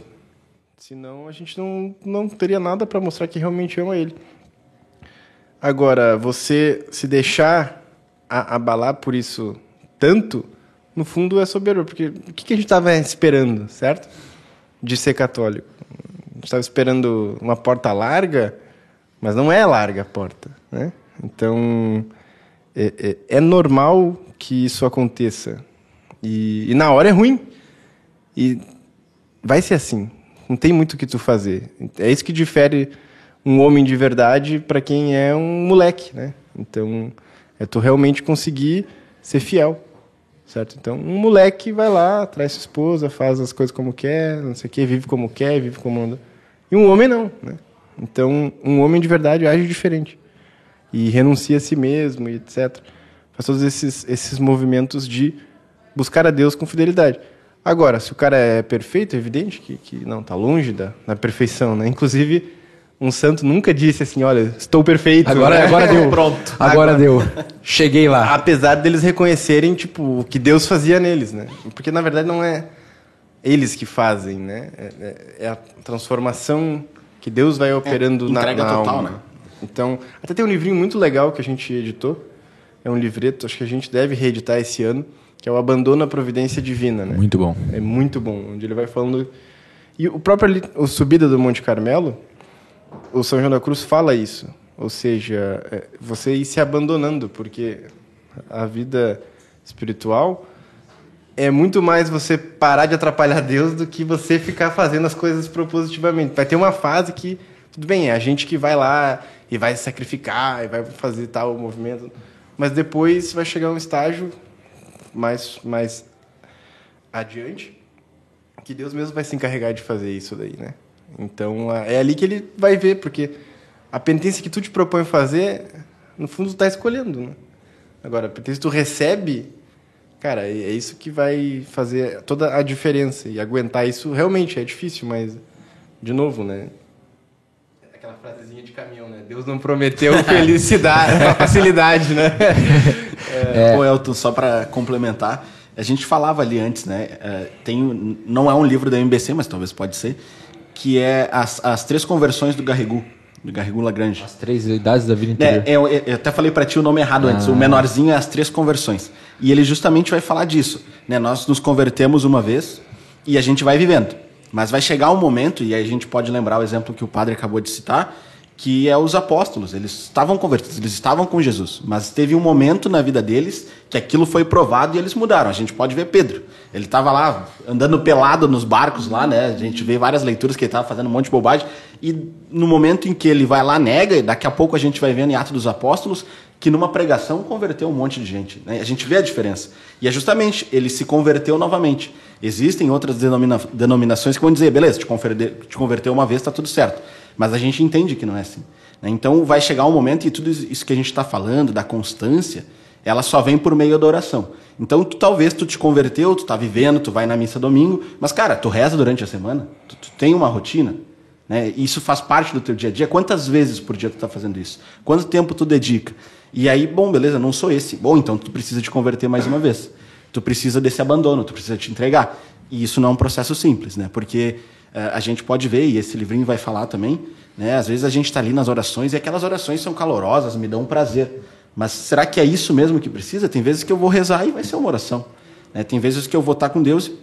Senão a gente não, não teria nada para mostrar que realmente ama Ele. Agora, você se deixar abalar por isso tanto, no fundo é soberbo, porque o que a gente estava esperando, certo? De ser católico. A gente estava esperando uma porta larga, mas não é larga a porta, né? Então, é, é, é normal que isso aconteça. E, e na hora é ruim. E vai ser assim. Não tem muito o que tu fazer. É isso que difere um homem de verdade para quem é um moleque, né? Então, é tu realmente conseguir ser fiel, certo? Então, um moleque vai lá, traz sua esposa, faz as coisas como quer, não sei o quê, vive como quer, vive como anda. E um homem não, né? Então, um homem de verdade age diferente. E renuncia a si mesmo, e etc. Faz todos esses, esses movimentos de buscar a Deus com fidelidade. Agora, se o cara é perfeito, é evidente que, que não, está longe da, da perfeição, né? Inclusive, um santo nunca disse assim, olha, estou perfeito. Agora, né? agora deu. [laughs] Pronto. Agora, agora, deu. Cheguei lá. Apesar deles reconhecerem, tipo, o que Deus fazia neles, né? Porque, na verdade, não é eles que fazem, né? É, é, é a transformação que Deus vai operando é, na, na total, alma. Né? Então, até tem um livrinho muito legal que a gente editou. É um livreto, acho que a gente deve reeditar esse ano, que é o Abandono à Providência Divina, né? Muito bom. É muito bom, onde ele vai falando... E o próprio o Subida do Monte Carmelo, o São João da Cruz fala isso. Ou seja, é, você ir se abandonando, porque a vida espiritual é muito mais você parar de atrapalhar Deus do que você ficar fazendo as coisas propositivamente. Vai ter uma fase que, tudo bem, é a gente que vai lá e vai se sacrificar e vai fazer tal movimento, mas depois vai chegar um estágio mais, mais adiante que Deus mesmo vai se encarregar de fazer isso daí, né? Então é ali que ele vai ver, porque a penitência que tu te propõe fazer, no fundo tu está escolhendo, né? Agora, a penitência que tu recebe, cara, é, é isso que vai fazer toda a diferença. E aguentar isso realmente é difícil, mas, de novo, né? É frasezinha de caminhão, né? Deus não prometeu [laughs] felicidade, [laughs] facilidade, né? [laughs] É. Ô, Elton, só para complementar, a gente falava ali antes, né? É, tem, não é um livro da MBC, mas talvez pode ser, que é as, as três conversões do Garrigu, do Garrigu Lagrange. As três idades da vida inteira. É, eu, eu, até falei para ti o nome errado ah. antes. O menorzinho é as três conversões. E ele justamente vai falar disso. Né? Nós nos convertemos uma vez e a gente vai vivendo. Mas vai chegar um momento, e aí a gente pode lembrar o exemplo que o padre acabou de citar, que é os apóstolos. Eles estavam convertidos, eles estavam com Jesus, mas teve um momento na vida deles que aquilo foi provado e eles mudaram. A gente pode ver Pedro. Ele estava lá andando pelado nos barcos lá, né? A gente vê várias leituras que ele estava fazendo um monte de bobagem e no momento em que ele vai lá nega, e daqui a pouco a gente vai vendo em Atos dos Apóstolos que numa pregação converteu um monte de gente. Né? A gente vê a diferença. E é justamente, ele se converteu novamente. Existem outras denomina denominações que vão dizer, beleza, te, te converteu uma vez, está tudo certo. Mas a gente entende que não é assim. Né? Então vai chegar um momento e tudo isso que a gente está falando, da constância, ela só vem por meio da oração. Então, tu, talvez tu te converteu, tu está vivendo, tu vai na missa domingo, mas, cara, tu reza durante a semana, tu, tu tem uma rotina, né? Isso faz parte do teu dia a dia. Quantas vezes por dia tu está fazendo isso? Quanto tempo tu dedica? E aí, bom, beleza, não sou esse. Bom, então tu precisa te converter mais uma vez. Tu precisa desse abandono, tu precisa te entregar. E isso não é um processo simples, né? Porque a gente pode ver, e esse livrinho vai falar também, né? Às vezes a gente está ali nas orações e aquelas orações são calorosas, me dão um prazer. Mas será que é isso mesmo que precisa? Tem vezes que eu vou rezar e vai ser uma oração. Né? Tem vezes que eu vou estar com Deus e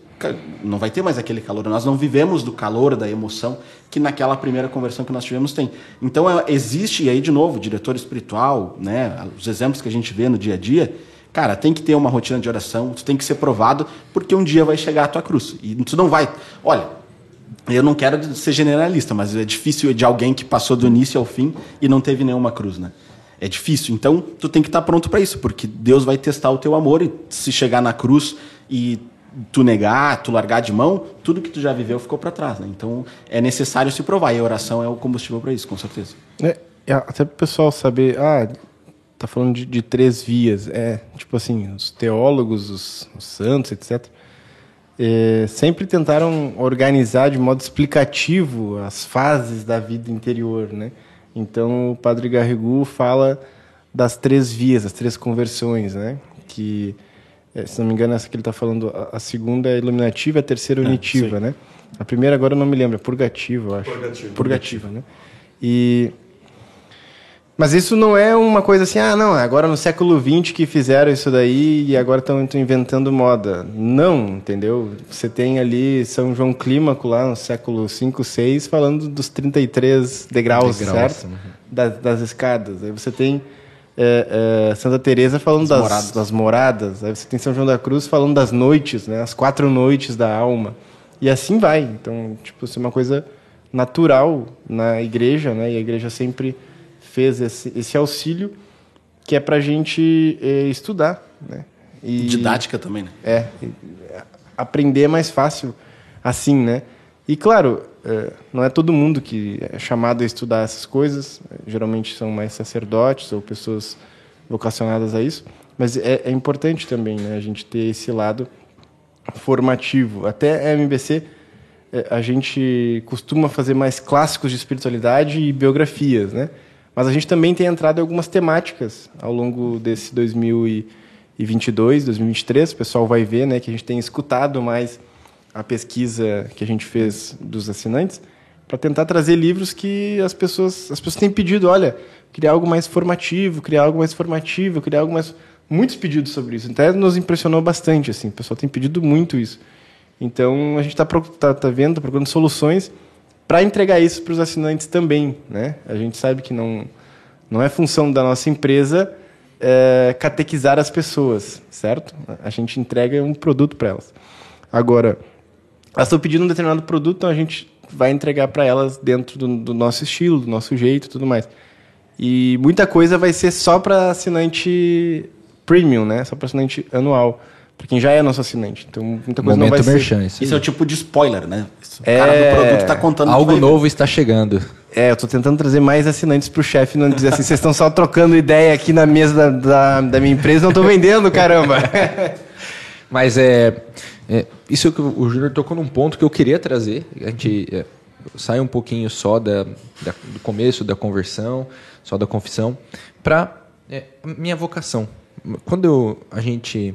não vai ter mais aquele calor. Nós não vivemos do calor, da emoção que naquela primeira conversão que nós tivemos tem. Então é, existe, e aí de novo, diretor espiritual, né? os exemplos que a gente vê no dia a dia, cara, tem que ter uma rotina de oração, tu tem que ser provado, porque um dia vai chegar a tua cruz. E tu não vai. Olha, eu não quero ser generalista, mas é difícil de alguém que passou do início ao fim e não teve nenhuma cruz, né? É difícil. Então, tu tem que estar pronto para isso, porque Deus vai testar o teu amor e se chegar na cruz e tu negar, tu largar de mão, tudo que tu já viveu ficou para trás, né? Então, é necessário se provar e a oração é o combustível para isso, com certeza. É, até para o pessoal saber, ah, tá falando de, de, três vias, é, tipo assim, os teólogos, os, os santos, etc., é, sempre tentaram organizar de modo explicativo as fases da vida interior, né? Então, o Padre Garrigou fala das três vias, as três conversões, né? Que, é, se não me engano, essa que ele está falando, a, segunda é iluminativa, a terceira é unitiva, é, né? A primeira agora eu não me lembro, é purgativa, eu acho. Purgativa. Purgativa, né? E mas isso não é uma coisa assim, ah, não, agora no século XX que fizeram isso daí e agora estão inventando moda. Não, entendeu? Você tem ali São João Clímaco lá no século V, VI, falando dos 33 degraus, degraus certo? Uhum. Das, das, escadas. Aí você tem é, é, Santa Teresa falando das, das moradas. das moradas. Aí você tem São João da Cruz falando das noites, né? As quatro noites da alma. E assim vai. Então, tipo, isso é uma coisa natural na igreja, né? E a igreja sempre fez esse, esse auxílio que é para a gente é, estudar, né? E, Didática também, né? É, aprender é mais fácil assim, né? E claro, é, não é todo mundo que é chamado a estudar essas coisas. Geralmente são mais sacerdotes ou pessoas vocacionadas a isso. Mas é, é importante também, né? A gente ter esse lado formativo. Até a MBC é, a gente costuma fazer mais clássicos de espiritualidade e biografias, né? Mas a gente também tem entrado em algumas temáticas ao longo desse 2022, 2023. O pessoal vai ver né, que a gente tem escutado mais a pesquisa que a gente fez dos assinantes para tentar trazer livros que as pessoas, as pessoas têm pedido, olha, criar algo mais formativo, criar algo mais formativo, criar algo mais muitos pedidos sobre isso. Até nos impressionou bastante assim, o pessoal tem pedido muito isso. Então a gente está tá, tá vendo, tá procurando soluções para entregar isso para os assinantes também. Né? A gente sabe que não, não é função da nossa empresa é, catequizar as pessoas, certo? A gente entrega um produto para elas. Agora, elas estão pedindo um determinado produto, então a gente vai entregar para elas dentro do, do, nosso estilo, do nosso jeito tudo mais. E muita coisa vai ser só para assinante premium, né? Só para assinante anual. Para quem já é nosso assinante. Então, muita coisa Momento não vai merchan, ser... Isso, isso é o tipo de spoiler, né? O é... cara do produto está contando... Algo novo está chegando. É, eu estou tentando trazer mais assinantes para o chefe, não dizer assim, vocês estão só trocando ideia aqui na mesa da, da, da minha empresa, não estou vendendo, caramba. [laughs] Mas é, é, isso que o Júnior tocou num ponto que eu queria trazer. A gente é, sai um pouquinho só da, da, do começo da conversão, só da confissão, para é, minha vocação. Quando eu, a gente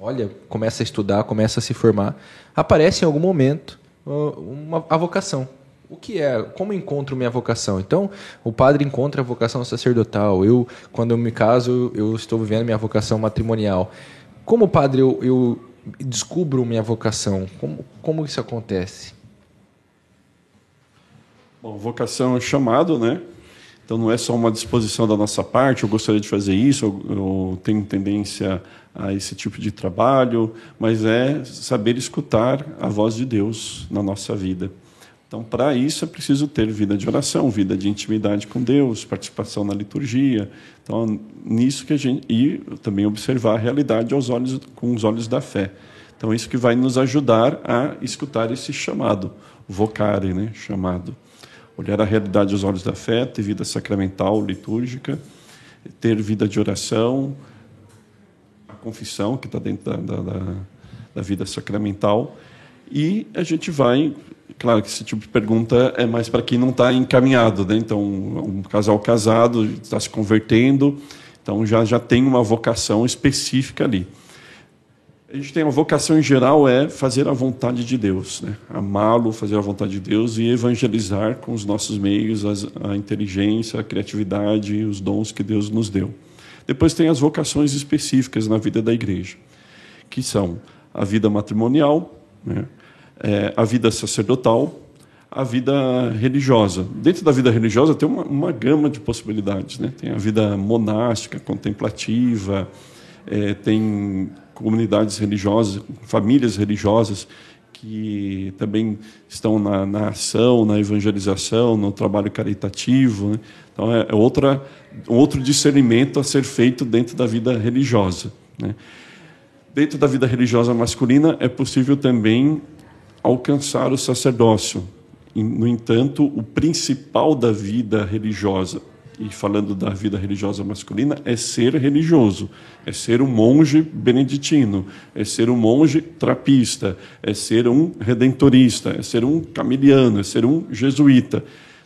olha, começa a estudar, começa a se formar, aparece em algum momento uma, a vocação. O que é? Como encontro minha vocação? Então, o padre encontra a vocação sacerdotal. Eu, quando eu me caso, eu estou vivendo minha vocação matrimonial. Como padre, eu, eu descubro minha vocação. Como, como isso acontece? Bom, vocação é chamado, né? Então não é só uma disposição da nossa parte, eu gostaria de fazer isso, eu, eu tenho tendência a esse tipo de trabalho, mas é saber escutar a voz de Deus na nossa vida. Então, para isso é preciso ter vida de oração, vida de intimidade com Deus, participação na liturgia. Então, nisso que a gente e também observar a realidade aos olhos com os olhos da fé. Então, isso que vai nos ajudar a escutar esse chamado, vocare, né, chamado olhar a realidade aos olhos da fé, ter vida sacramental, litúrgica, ter vida de oração, a confissão, que está dentro da, da, da, vida sacramental. E a gente vai. Claro que esse tipo de pergunta é mais para quem não está encaminhado, né? Então, um casal casado está se convertendo, então já, já tem uma vocação específica ali. A gente tem uma vocação em geral é fazer a vontade de Deus, né? amá-lo, fazer a vontade de Deus e evangelizar com os nossos meios as, a inteligência, a criatividade, os dons que Deus nos deu. Depois tem as vocações específicas na vida da igreja, que são a vida matrimonial, né? é, a vida sacerdotal, a vida religiosa. Dentro da vida religiosa tem uma, uma gama de possibilidades, né? Tem a vida monástica, contemplativa, é, tem comunidades religiosas, famílias religiosas que também estão na, na ação, na evangelização, no trabalho caritativo. Né? Então, é, é outra, outro discernimento a ser feito dentro da vida religiosa. Né? Dentro da vida religiosa masculina, é possível também alcançar o sacerdócio. No entanto, o principal da vida religiosa e falando da vida religiosa masculina, é ser religioso, é ser um monge beneditino, é ser um monge trapista, é ser um redentorista, é ser um camiliano, é ser um jesuíta.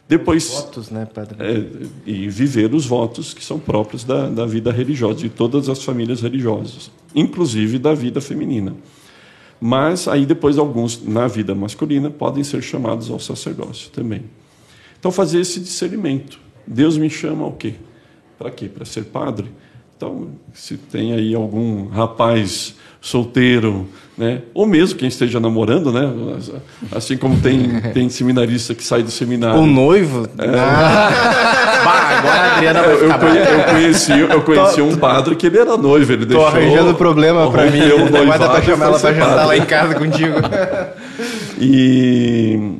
Depois, votos, né, padre? É, e viver os votos que são próprios da, da vida religiosa, de todas as famílias religiosas, inclusive da vida feminina. Mas aí depois alguns, na vida masculina, podem ser chamados ao sacerdócio também. Então, fazer esse discernimento Deus me chama ao quê? Para quê? Para ser padre? Então, se tem aí algum rapaz solteiro, né? ou mesmo quem esteja namorando, né? assim como tem, [laughs] tem seminarista que sai do seminário. O noivo? É. Ah. [laughs] bah, agora a Adriana vai eu, eu, conheci, eu conheci tô, um padre que ele era noivo, ele deixou... Tô arranjando problema para mim, eu não vai dar para chamar ela para jantar lá em casa contigo. [laughs] e,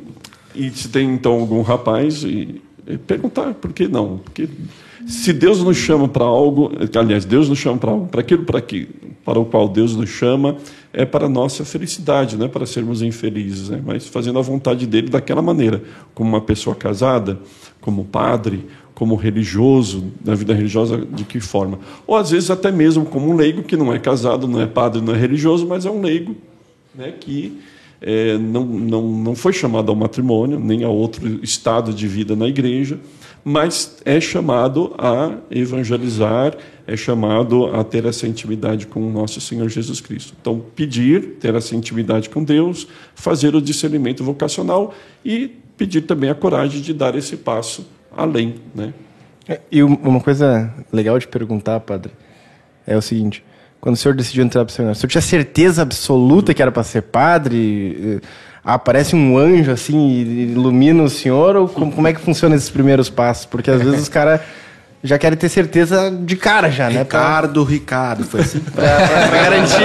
e se tem então algum rapaz... E, perguntar por que não. Porque se Deus nos chama para algo, aliás, Deus nos chama para algo, para aquilo para, que, para o qual Deus nos chama, é para a nossa felicidade, não é para sermos infelizes, né? mas fazendo a vontade dele daquela maneira, como uma pessoa casada, como padre, como religioso, na vida religiosa, de que forma? Ou às vezes até mesmo como um leigo que não é casado, não é padre, não é religioso, mas é um leigo né, que é, não, não, não foi chamado ao matrimônio, nem a outro estado de vida na igreja, mas é chamado a evangelizar, é chamado a ter essa intimidade com o nosso Senhor Jesus Cristo. Então, pedir, ter essa intimidade com Deus, fazer o discernimento vocacional e pedir também a coragem de dar esse passo além. Né? É, e uma coisa legal de perguntar, padre, é o seguinte: quando o senhor decidiu entrar para o seminário? O senhor tinha certeza absoluta que era para ser padre? Aparece um anjo assim e ilumina o senhor? Ou como, como é que funciona esses primeiros passos? Porque às vezes os caras já querem ter certeza de cara já, né? Ricardo, pra... Ricardo, foi assim? [laughs] pra, pra garantir.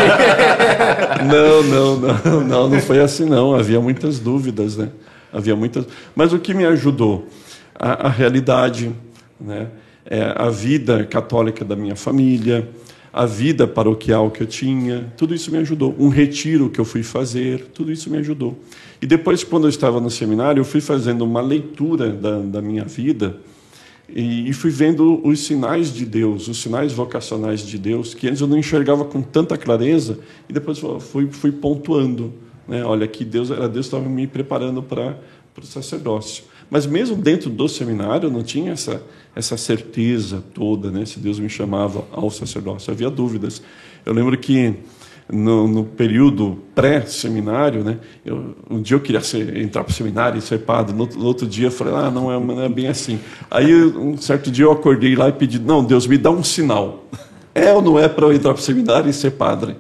[laughs] não, não, não, não, não foi assim não. Havia muitas dúvidas, né? Havia muitas. Mas o que me ajudou? A, a realidade, né? É, a vida católica da minha família, a vida paroquial que eu tinha, tudo isso me ajudou. Um retiro que eu fui fazer, tudo isso me ajudou. E depois, quando eu estava no seminário, eu fui fazendo uma leitura da, da minha vida e, e, fui vendo os sinais de Deus, os sinais vocacionais de Deus, que antes eu não enxergava com tanta clareza, e depois fui, fui pontuando. Né? Olha, que Deus era Deus estava me preparando para o sacerdócio. Mas mesmo dentro do seminário, eu não tinha essa, essa certeza toda, né? se Deus me chamava ao sacerdócio. Havia dúvidas. Eu lembro que no, no período pré-seminário, né? Um dia eu queria ser, entrar para o seminário e ser padre, no, no, outro dia eu falei, ah, não é, não é bem assim. Aí, um certo dia eu acordei lá e pedi, não, Deus, me dá um sinal. [laughs] É ou não é para eu entrar para o seminário e ser padre?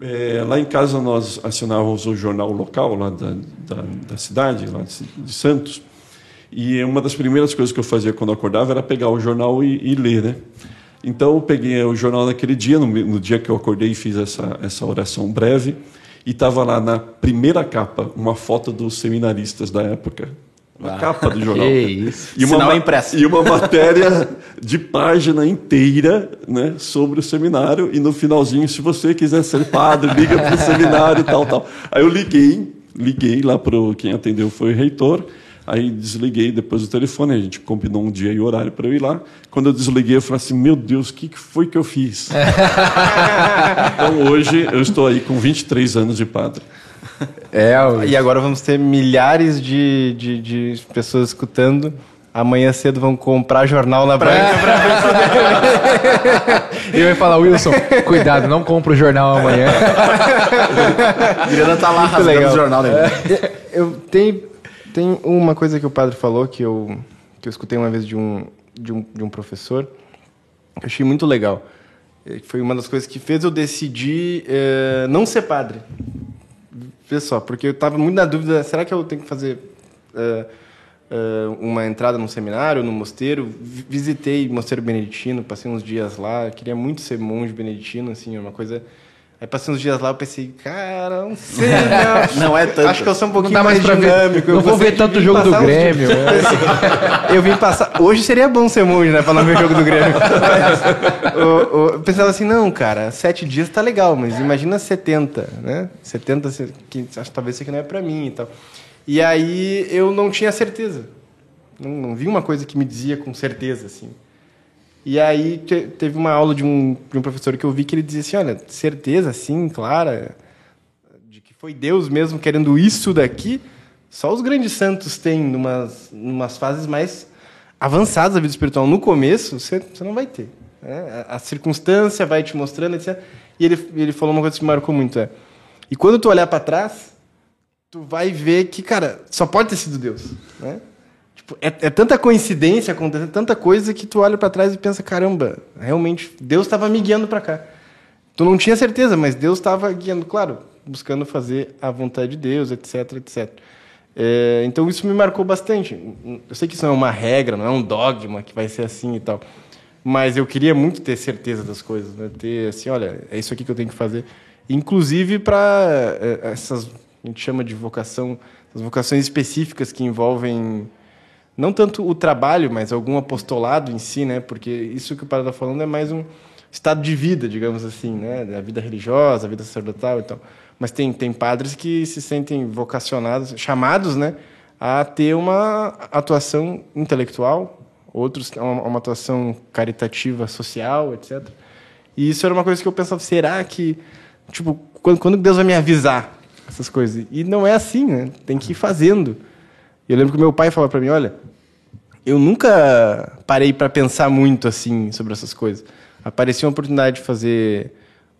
É, lá em casa nós assinávamos o jornal local lá da, da, da cidade, lá de Santos, E uma das primeiras coisas que eu fazia quando acordava era pegar o jornal e, e ler, né? Então eu peguei o jornal naquele dia, no, no dia que eu acordei e fiz essa, essa oração breve, e estava lá na primeira capa uma foto dos seminaristas da época. Na Ah. capa do jornal. Que isso. E uma, Sinal impresso. e uma matéria de página inteira né, sobre o seminário. E no finalzinho, se você quiser ser padre, liga para o seminário e tal, tal. Aí eu liguei, liguei lá para quem atendeu foi o reitor. Aí desliguei depois o telefone, a gente combinou um dia e horário para eu ir lá. Quando eu desliguei, eu falei assim: Meu Deus, o que que foi que eu fiz? [laughs] então hoje eu estou aí com 23 anos de padre. É, [laughs] E agora vamos ter milhares de, de, de pessoas escutando. Amanhã cedo vão comprar jornal na banca. [laughs] eu ia falar, Wilson, cuidado, não compra o jornal amanhã. [laughs] Adriana tá lá rasgando legal. o jornal dele. Eu tenho, tem uma coisa que o padre falou que eu, que eu escutei uma vez de um, de um, de um professor, que eu achei muito legal. Eh, Foi uma das coisas que fez eu decidir eh, não ser padre. Vê só, porque eu estava muito na dúvida, será que eu tenho que fazer eh, eh, uma entrada num seminário, num mosteiro? Vi- Visitei mosteiro beneditino, passei uns dias lá, queria muito ser monge beneditino, assim, é uma coisa... Aí passei uns dias lá, eu pensei, cara, não sei, [laughs] não. Não é tanto. Acho que eu sou um pouquinho mais mais, ver. dinâmico. eu Não vou ver tanto vir jogo do passar uns Grêmio, dias- [laughs] eu vim passar. Hoje seria bom ser monge, né? Pra não ver o jogo do Grêmio. [laughs] Mas, o- o- eu pensava assim, não, cara, sete dias tá legal, mas imagina 70, né? 70, se- que, acho que talvez isso aqui não é pra mim e tal. E aí eu não tinha certeza. Não, não vi uma coisa que me dizia com certeza, assim. E aí te- teve uma aula de um, de um professor que eu vi que ele dizia assim, olha, certeza, sim, clara, de que foi Deus mesmo querendo isso daqui, só os grandes santos têm numas, numas fases mais avançadas da vida espiritual. No começo, você, você não vai ter. né? A, a circunstância vai te mostrando, etc. E ele, ele falou uma coisa que me marcou muito, é, e quando tu olhar para trás, tu vai ver que, cara, só pode ter sido Deus, né? Tipo, é, é tanta coincidência acontecendo, tanta coisa que tu olha para trás e pensa, caramba, realmente Deus estava me guiando para cá. Tu não tinha certeza, mas Deus estava guiando, claro, buscando fazer a vontade de Deus, etc, etc. É, então isso me marcou bastante. Eu sei que isso não é uma regra, não é um dogma que vai ser assim e tal, mas eu queria muito ter certeza das coisas, né? ter assim, olha, é isso aqui que eu tenho que fazer, inclusive para essas a gente chama de vocação, as vocações específicas que envolvem não tanto o trabalho, mas algum apostolado em si, né? Porque isso que o padre está falando é mais um estado de vida, digamos assim, né? A vida religiosa, a vida sacerdotal e tal. Mas tem, tem padres que se sentem vocacionados, chamados, né? A ter uma atuação intelectual, outros uma, uma atuação caritativa, social, etc. E isso era uma coisa que eu pensava, será que, tipo, quando, quando Deus vai me avisar essas coisas? E não é assim, né? Tem que ir fazendo. E eu lembro que meu pai falava para mim, olha, eu nunca parei para pensar muito assim sobre essas coisas. Aparecia uma oportunidade de fazer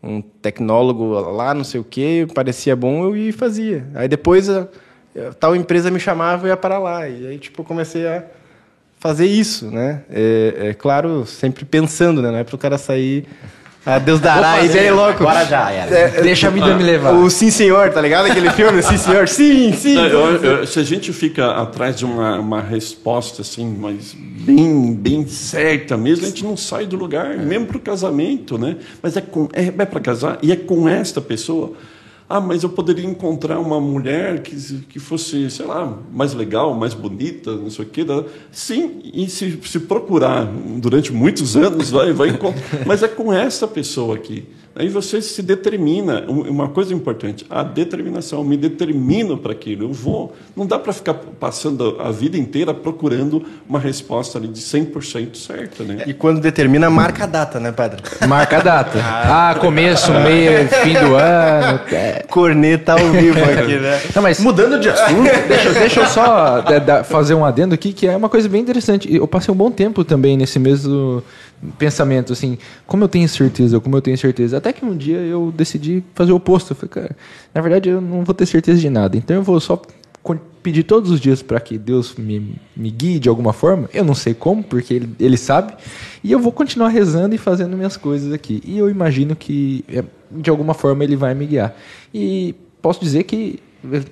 um tecnólogo lá, não sei o quê, parecia bom, eu ia e fazia. Aí depois a, a tal empresa me chamava e ia para lá. E aí tipo eu comecei a fazer isso, né? É, é claro, sempre pensando, né? Não é para o cara sair ah, Deus dará, e aí louco. Agora já era. É, Deixa a vida me levar. O Sim Senhor, tá ligado? Aquele filme, Sim Senhor, sim, sim. Não, eu- eu- se a gente fica atrás de uma, uma resposta assim, mas bem, bem certa mesmo, a gente não sai do lugar, mesmo para o casamento, né? Mas é, com- é, é para casar e é com esta pessoa. Ah, mas eu poderia encontrar uma mulher que, que fosse, sei lá, mais legal, mais bonita, não sei o quê. da- Sim, e se, se procurar durante muitos anos, vai, vai encontrar. [laughs] Mas é com essa pessoa aqui. Aí você se determina. Um- Uma coisa importante, a determinação. Eu me determino para aquilo. Eu vou. Não dá para ficar passando a vida inteira procurando uma resposta ali de 100% certa, né? E quando determina, marca a data, né, padre? Marca a data. Ah, começo, meio, fim do ano. É. Corneta ao vivo aqui, né? Não, mas Mudando de assunto. deixa, deixa eu só fazer um adendo aqui, que é uma coisa bem interessante. Eu passei um bom tempo também nesse mesmo pensamento, assim, como eu tenho certeza, como eu tenho certeza. Até que um dia eu decidi fazer o oposto. Eu falei, cara, na verdade eu não vou ter certeza de nada. Então eu vou só pedir todos os dias para que Deus me, me guie de alguma forma. Eu não sei como, porque ele, ele sabe. E eu vou continuar rezando e fazendo minhas coisas aqui. E eu imagino que, é, de alguma forma, ele vai me guiar. E posso dizer que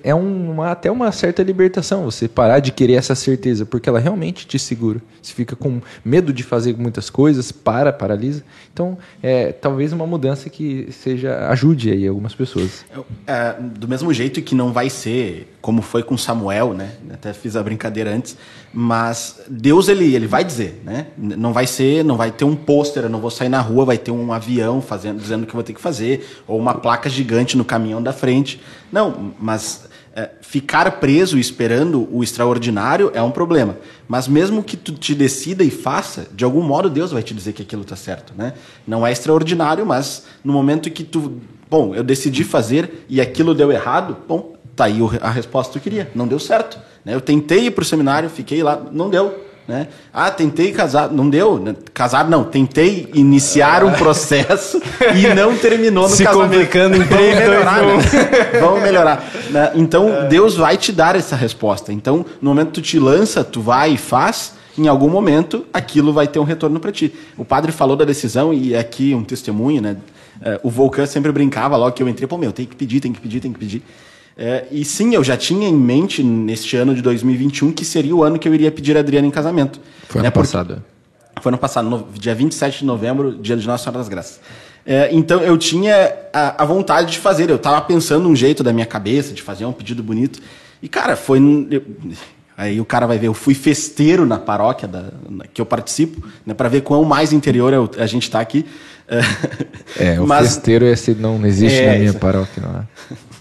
é uma, até uma certa libertação você parar de querer essa certeza, porque ela realmente te segura. Você fica com medo de fazer muitas coisas, para, paralisa. Então, é talvez uma mudança que seja ajude aí algumas pessoas. É, do mesmo jeito que não vai ser como foi com Samuel, né? Até fiz a brincadeira antes, mas Deus ele, ele vai dizer, né? Não vai ser, não vai ter um pôster, eu não vou sair na rua, vai ter um avião fazendo, dizendo que eu vou ter que fazer, ou uma placa gigante no caminhão da frente. Não, mas é, ficar preso esperando o extraordinário é um problema. Mas mesmo que tu te decida e faça, de algum modo Deus vai te dizer que aquilo está certo, né? Não é extraordinário, mas no momento que tu, bom, eu decidi fazer e aquilo deu errado, bom, tá aí a resposta que tu queria, não deu certo. Né? Eu tentei ir para o seminário, fiquei lá, não deu. Né? Ah, tentei casar, não deu. Né? Casar não, tentei iniciar um processo e não terminou no Se casamento. complicando em Vamos três, dois, melhorar, um. né? Vamos melhorar. Né? Então Deus vai te dar essa resposta. Então, no momento que tu te lança, tu vai e faz, em algum momento aquilo vai ter um retorno para ti. O padre falou da decisão e aqui um testemunho, né? É, o Volcan sempre brincava logo que eu entrei, pô, meu, tem que pedir, tem que pedir, tem que pedir. É, e sim, eu já tinha em mente neste ano de 2021 que seria o ano que eu iria pedir a Adriana em casamento. Foi né? ano Porque- passado. foi ano passado, no, dia 27 de novembro, dia de Nossa Senhora das Graças. É, então eu tinha a, a vontade de fazer, eu estava pensando um jeito da minha cabeça de fazer um pedido bonito. E, cara, foi. eu- aí o cara vai ver, eu fui festeiro na paróquia da, na- que eu participo, né, para ver quão mais interior eu- a gente está aqui. É, o [laughs] Mas- festeiro esse não existe É, na minha isso- paróquia. Não é? [laughs]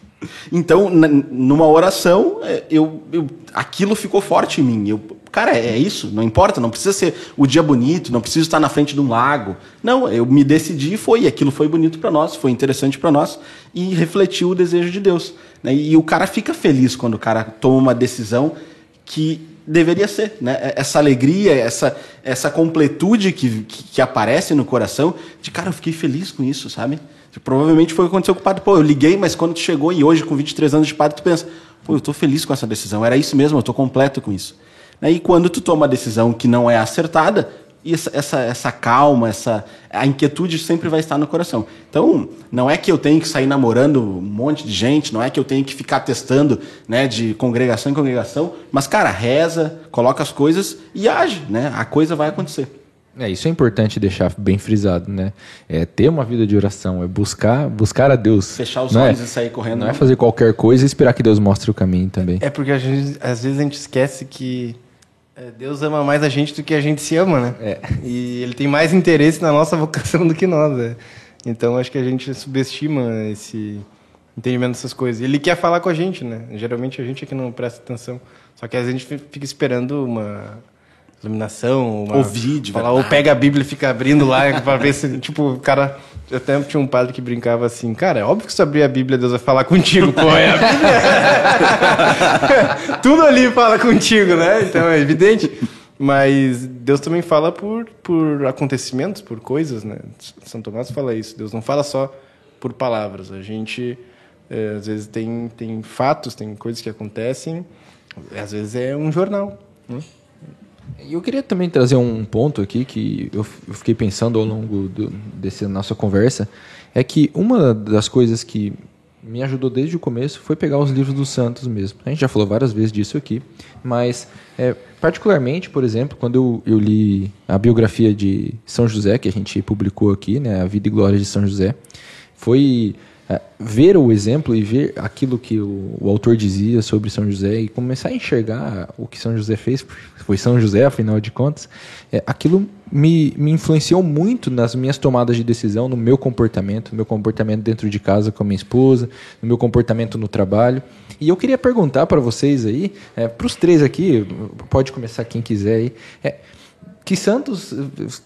Então, numa oração, é, eu, eu- aquilo ficou forte em mim. Eu, cara, é isso, não importa, não precisa ser o dia bonito, não precisa estar na frente de um lago. Não, eu me decidi e foi, aquilo foi bonito para nós, foi interessante para nós e refletiu o desejo de Deus. né? E o cara fica feliz quando o cara toma uma decisão que deveria ser, né? Essa alegria, essa, essa completude que, que, que aparece no coração, de cara, eu fiquei feliz com isso, sabe? Provavelmente foi o que aconteceu com o padre. Pô, eu liguei, mas quando tu chegou e hoje, com 23 anos de padre, tu pensa, pô, eu tô feliz com essa decisão, era isso mesmo, eu tô completo com isso. Né? E quando tu toma uma decisão que não é acertada, essa, essa, essa calma, essa, a inquietude sempre vai estar no coração. Então, não é que eu tenho que sair namorando um monte de gente, não é que eu tenho que ficar testando né, de congregação em congregação, mas, cara, reza, coloca as coisas e age, né? A coisa vai acontecer. É, isso é importante deixar bem frisado, né? É ter uma vida de oração, é buscar, buscar a Deus. Fechar os Não é- olhos e sair correndo. Não é fazer qualquer coisa e esperar que Deus mostre o caminho também. É porque a gente, às vezes a gente esquece que é, Deus ama mais a gente do que a gente se ama, né? É. E ele tem mais interesse na nossa vocação do que nós, né? Então acho que a gente subestima esse entendimento dessas coisas. Ele quer falar com a gente, né? Geralmente a gente é que não presta atenção. Só que às vezes a gente fica esperando uma iluminação, uma, Ouvir de falar, ou verdade. pega a Bíblia e fica abrindo lá [laughs] pra ver se, tipo, o cara. Eu até tinha um padre que brincava assim, cara, é óbvio que se abrir a Bíblia, Deus vai falar contigo, pô, é a [laughs] Bíblia. Tudo ali fala contigo, né? Então é evidente. Mas Deus também fala por, por acontecimentos, por coisas, né? São Tomás fala isso. Deus não fala só por palavras. A gente, é, às vezes, tem, tem fatos, tem coisas que acontecem. Às vezes é um jornal. né? Eu queria também trazer um ponto aqui que eu fiquei pensando ao longo do, dessa nossa conversa, é que uma das coisas que me ajudou desde o começo foi pegar os livros dos santos mesmo. A gente já falou várias vezes disso aqui, mas é, particularmente, por exemplo, quando eu, eu li a biografia de São José, que a gente publicou aqui, né, a Vida e Glória de São José, foi é, ver o exemplo e ver aquilo que o, o autor dizia sobre São José e começar a enxergar o que São José fez, foi São José, afinal de contas, é, aquilo me, me influenciou muito nas minhas tomadas de decisão, no meu comportamento, no meu comportamento dentro de casa com a minha esposa, no meu comportamento no trabalho. E eu queria perguntar para vocês aí, para os três aqui, pode começar quem quiser aí, é, que santos,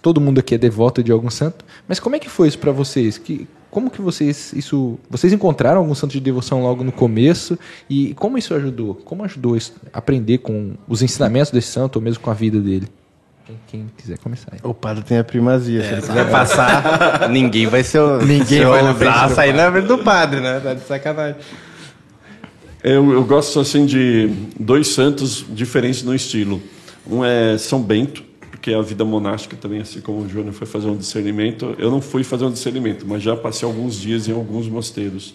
todo mundo aqui é devoto de algum santo, mas como é que foi isso para vocês? Que, como que vocês isso, vocês encontraram algum santo de devoção logo no começo e como isso ajudou? Como ajudou isso, aprender com os ensinamentos desse santo ou mesmo com a vida dele? Quem, quiser começar. Aí. O padre tem a primazia. Se ele quiser passar, [laughs] ninguém vai ser o. Ninguém vai do sair na frente do padre, né? Tá de sacanagem. Eu, eu gosto assim de dois santos diferentes no estilo. Um é São Bento, porque a vida monástica também, assim como o Júnior foi fazer um discernimento, eu não fui fazer um discernimento, mas já passei alguns dias em alguns mosteiros.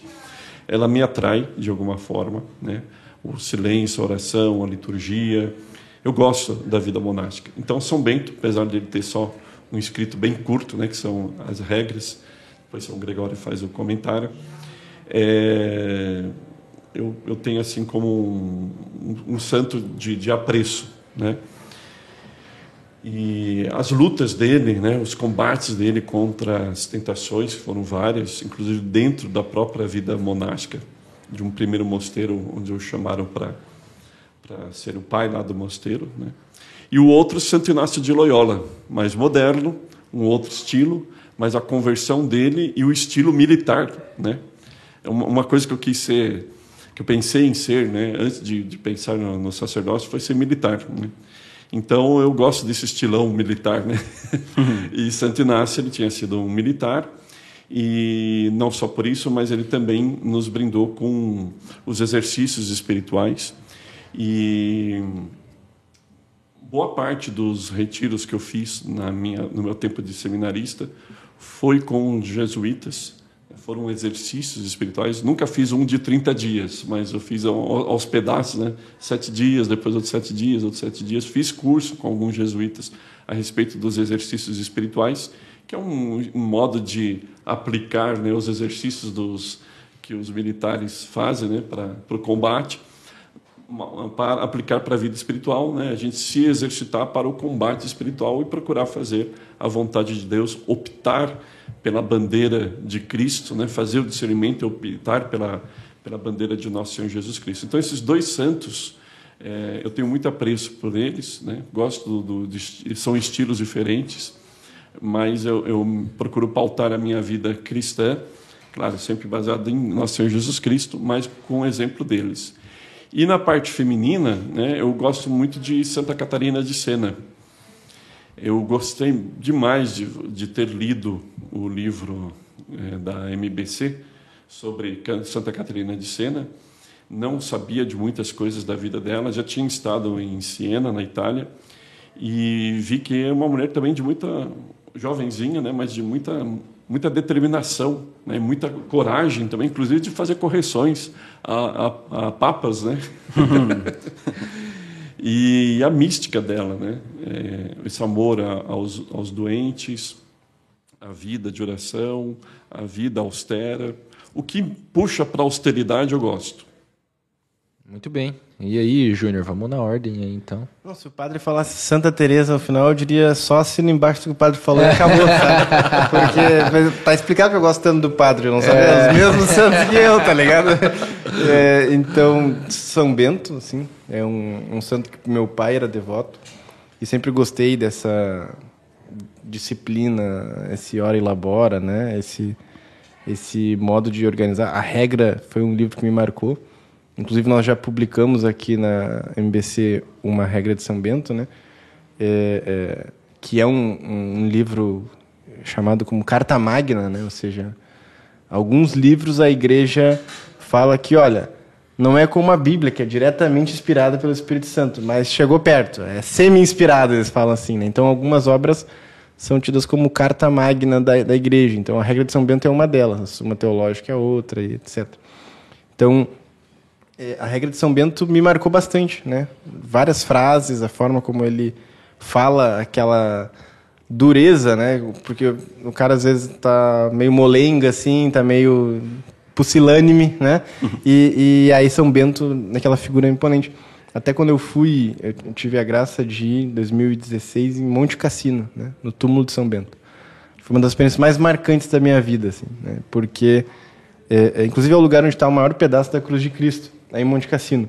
ela me atrai de alguma forma, né? O silêncio, a oração, a liturgia. Eu gosto da vida monástica. Então, São Bento, apesar de ele ter só um escrito bem curto, né, que são as regras, depois São Gregório faz o comentário, é, eu, eu tenho assim como um, um santo de, de apreço, né? E as lutas dele, né, os combates dele contra as tentações foram várias, inclusive dentro da própria vida monástica de um primeiro mosteiro onde o chamaram para para ser o pai lá do mosteiro, né? E o outro Santo Inácio de Loyola, mais moderno, um outro estilo, mas a conversão dele e o estilo militar, né? É uma, coisa que eu quis ser, que eu pensei em ser, né, antes de, de pensar no, no, sacerdócio, foi ser militar, né? Então eu gosto desse estilão militar, né? e Santo Inácio ele tinha sido um militar e não só por isso, mas ele também nos brindou com os exercícios espirituais. E boa parte dos retiros que eu fiz na minha, no meu tempo de seminarista foi com jesuítas foram exercícios espirituais. Nunca fiz um de 30 dias, mas eu fiz aos pedaços, né? Sete dias, depois outros sete dias, outros sete dias. Fiz curso com alguns jesuítas a respeito dos exercícios espirituais, que é um, um modo de aplicar né, os exercícios dos, que os militares fazem né, para o combate para aplicar para a vida espiritual, né? A gente se exercitar para o combate espiritual e procurar fazer a vontade de Deus, optar pela bandeira de Cristo, né? Fazer o discernimento e optar pela pela bandeira de nosso Senhor Jesus Cristo. Então esses dois santos, é, eu tenho muito apreço por eles, né? Gosto do, do de, são estilos diferentes, mas eu, eu procuro pautar a minha vida cristã, claro, sempre baseado em nosso Senhor Jesus Cristo, mas com o exemplo deles. E na parte feminina, né, eu gosto muito de Santa Catarina de Sena. Eu gostei demais de, de ter lido o livro é, da MBC sobre Santa Catarina de Sena. Não sabia de muitas coisas da vida dela, já tinha estado em Siena, na Itália, e vi que é uma mulher também de muita jovenzinha, né, mas de muita muita determinação, né, muita coragem também, inclusive de fazer correções a, a, a papas, né? [laughs] e a mística dela, né? É, esse amor a, aos, aos doentes, a vida de oração, a vida austera. O que puxa para a austeridade eu gosto. Muito bem. E aí, Júnior, vamos na ordem aí, então. Não, se o padre falasse Santa Teresa no final, eu diria só assino embaixo do que o padre falou e acabou, sabe? Porque tá explicado que eu gosto tanto do padre, não sabe? É. Os mesmos santos que eu, tá ligado? É, então, São Bento, assim, é um, um santo que meu pai era devoto e sempre gostei dessa disciplina, esse hora e labora, né? Esse, esse modo de organizar. A regra foi um livro que me marcou. Inclusive, nós já publicamos aqui na MBC uma regra de São Bento, né? É, é, que é um, um, livro chamado como Carta Magna, né? Ou seja, alguns livros a igreja fala que, olha, não é como a Bíblia, que é diretamente inspirada pelo Espírito Santo, mas chegou perto, é semi-inspirada, eles falam assim, né? Então, algumas obras são tidas como carta magna da, da igreja. Então, a regra de São Bento é uma delas, uma teológica é outra, etc. Então, é, a regra de São Bento me marcou bastante, né? Várias frases, a forma como ele fala aquela dureza, né? Porque o cara às vezes tá meio molenga assim, tá meio pusilânime, né? Uhum. E, e aí São Bento naquela figura imponente. Até quando eu fui, eu tive a graça de ir em 2016 em Monte Cassino, né? No túmulo de São Bento. Foi uma das experiências mais marcantes da minha vida, assim, né? Porque é, é, inclusive é o lugar onde está o maior pedaço da cruz de Cristo aí em Monte Cassino.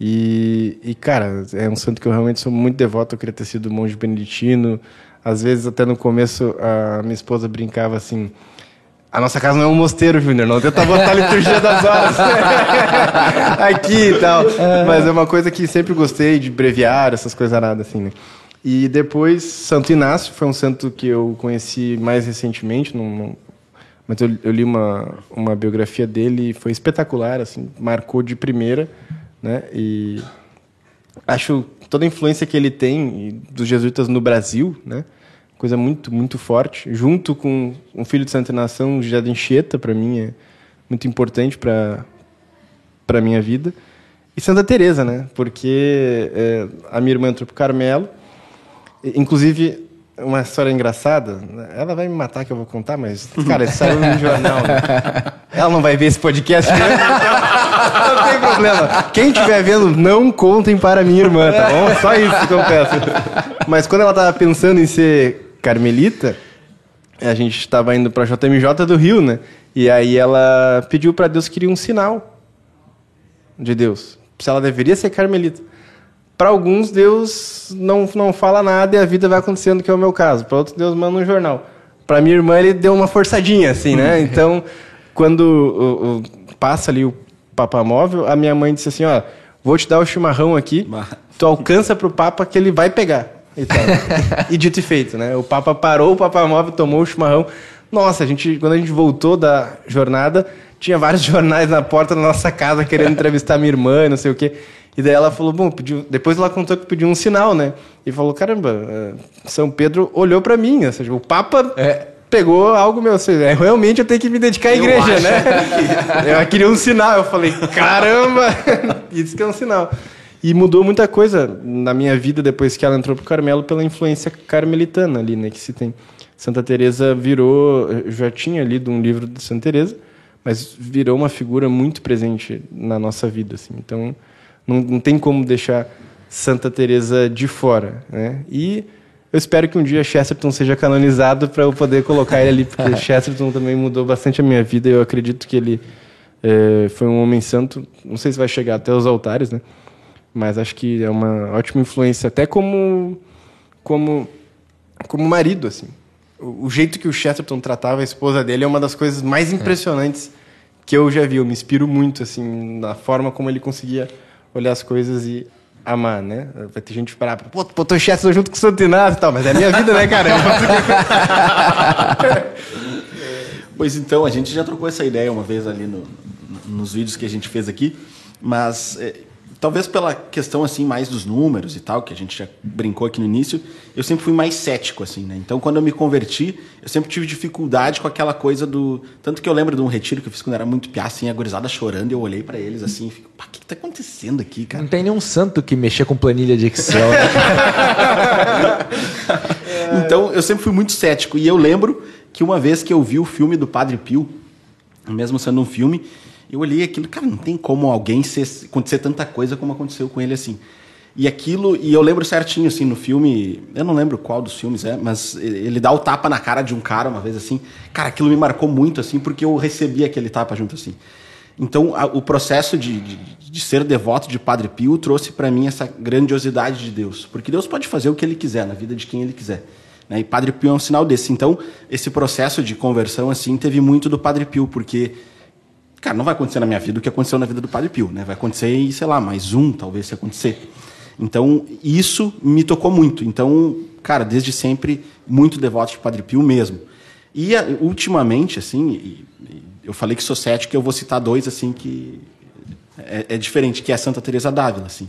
E, e, cara, é um santo que eu realmente sou muito devoto. Eu queria ter sido monge beneditino. Às vezes, até no começo, a minha esposa brincava assim: a nossa casa não é um mosteiro, Júnior. Não tenta botar a liturgia [laughs] das horas [laughs] aqui e tal. Mas é uma coisa que sempre gostei de breviar, essas coisas aradas, assim, né? E depois, Santo Inácio foi um santo que eu conheci mais recentemente, não, não mas eu, eu, li uma, uma biografia dele e foi espetacular, assim, marcou de primeira, né? E acho toda a influência que ele tem dos jesuítas no Brasil, né? Coisa muito, muito forte. Junto com um filho de Santa Nação, José de Anchieta, para mim, é muito importante para para minha vida. E Santa Teresa, né? Porque é, a minha irmã entrou pro Carmelo. Inclusive, uma história engraçada. Ela vai me matar que eu vou contar, mas, cara, isso saiu no jornal. Né? [laughs] Ela não vai ver esse podcast. Né? Não tem problema. Quem estiver vendo, não contem para minha irmã, tá bom? Só isso que eu peço. Mas quando ela estava pensando em ser carmelita, a gente estava indo para a JMJ do Rio, né? E aí ela pediu para Deus que queria um sinal de Deus. Se ela deveria ser carmelita. Para alguns, Deus não, não fala nada e a vida vai acontecendo, que é o meu caso. Para outros, Deus manda um jornal. Para minha irmã, ele deu uma forçadinha, assim, né? Então, quando o, o, passa ali o papamóvel, a minha mãe disse assim, ó, vou te dar o chimarrão aqui, tu alcança pro Papa que ele vai pegar. E, tal. e dito e feito, né? O Papa parou o papamóvel, tomou o chimarrão. Nossa, a gente, quando a gente voltou da jornada, tinha vários [laughs] jornais na porta da nossa casa querendo entrevistar minha irmã, não sei o quê. E daí ela falou, bom, pediu... depois ela contou que pediu um sinal, né? E falou, caramba, eh, São Pedro olhou para mim, ou seja, o Papa é. pegou algo meu, ou seja, é, realmente eu tenho que me dedicar à eu igreja, acho. né? eu queria um sinal, eu falei, caramba, [laughs] isso que é um sinal. E mudou muita coisa na minha vida depois que ela entrou pro Carmelo pela influência carmelitana ali, né, que se tem. Santa Teresa virou, eu já tinha lido um livro de Santa Teresa, mas virou uma figura muito presente na nossa vida, assim. Então, não, não tem como deixar Santa Teresa de fora, né? E eu espero que um dia Chesterton seja canonizado para eu poder colocar ele ali, porque [laughs] Chesterton também mudou bastante a minha vida. Eu acredito que ele é, foi um homem santo. Não sei se vai chegar até os altares, né? Mas acho que é uma ótima influência, até como como como marido, assim. O, o jeito que o Chesterton tratava a esposa dele é uma das coisas mais impressionantes é. que eu já vi. Eu me inspiro muito, assim, na forma como ele conseguia olhar as coisas e amar, né? Vai ter gente esperar, pô, pô tô chefe junto com o Santo Inácio e tal, mas é a minha vida, né, cara? [laughs] pois então, a gente já trocou essa ideia uma vez ali no, nos vídeos que a gente fez aqui, mas é, talvez pela questão assim mais dos números e tal, que a gente já brincou aqui no início, eu sempre fui mais cético assim, né? Então, quando eu me converti, eu sempre tive dificuldade com aquela coisa do, tanto que eu lembro de um retiro que eu fiz quando era muito piá, assim, a gurizada chorando, e eu olhei para eles assim, e fico, o que, que tá acontecendo aqui, cara? Não tem nenhum santo que mexer com planilha de Excel. Né? [laughs] então, eu sempre fui muito cético e eu lembro que uma vez que eu vi o filme do Padre Pio, mesmo sendo um filme, eu olhei aquilo, cara, não tem como alguém ser, acontecer tanta coisa como aconteceu com ele assim. E aquilo, e eu lembro certinho, assim, no filme, eu não lembro qual dos filmes é, mas ele dá o tapa na cara de um cara uma vez assim. Cara, aquilo me marcou muito, assim, porque eu recebi aquele tapa junto assim. Então, a, o processo de, de, de, ser devoto de Padre Pio trouxe para mim essa grandiosidade de Deus. Porque Deus pode fazer o que ele quiser na vida de quem ele quiser. Né? E Padre Pio é um sinal desse. Então, esse processo de conversão, assim, teve muito do Padre Pio, porque Cara, não vai acontecer na minha vida o que aconteceu na vida do Padre Pio, né? Vai acontecer em, sei lá, mais um, talvez, se acontecer. Então, isso me tocou muito. Então, cara, desde sempre, muito devoto de Padre Pio mesmo. E, ultimamente, assim, eu falei que sou cético, eu vou citar dois, assim, que é, é diferente, que é a Santa Teresa d'Ávila, assim.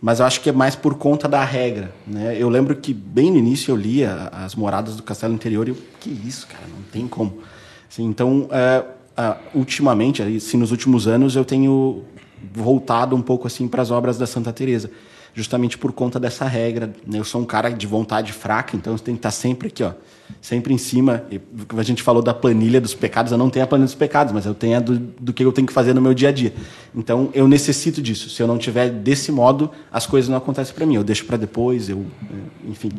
Mas eu acho que é mais por conta da regra, né? Eu lembro que, bem no início, eu lia as moradas do Castelo Interior e eu, que isso, cara, não tem como. Assim, então, é, uh, ultimamente, assim, nos últimos anos, eu tenho voltado um pouco assim para as obras da Santa Teresa, justamente por conta dessa regra. Né? Eu sou um cara de vontade fraca, então você tem que estar sempre aqui, ó, sempre em cima. E, a gente falou da planilha dos pecados, eu não tenho a planilha dos pecados, mas eu tenho a do, do que eu tenho que fazer no meu dia a dia. Então eu necessito disso. Se eu não tiver desse modo, as coisas não acontecem para mim. Eu deixo para depois, eu, enfim.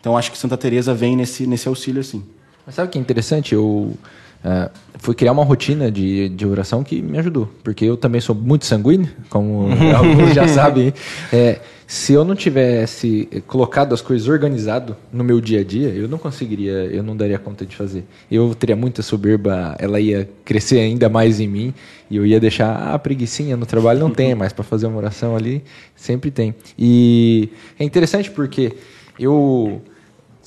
Então acho que Santa Teresa vem nesse nesse auxílio assim. Mas sabe o que é interessante? Eu Uh, foi criar uma rotina de, de oração que me ajudou, porque eu também sou muito sanguíneo, como [laughs] alguns já sabem. É, se eu não tivesse colocado as coisas organizado no meu dia a dia, eu não conseguiria, eu não daria conta de fazer. Eu teria muita soberba, ela ia crescer ainda mais em mim e eu ia deixar a ah, preguiçinha no trabalho não tem, mas para fazer uma oração ali sempre tem. E é interessante porque eu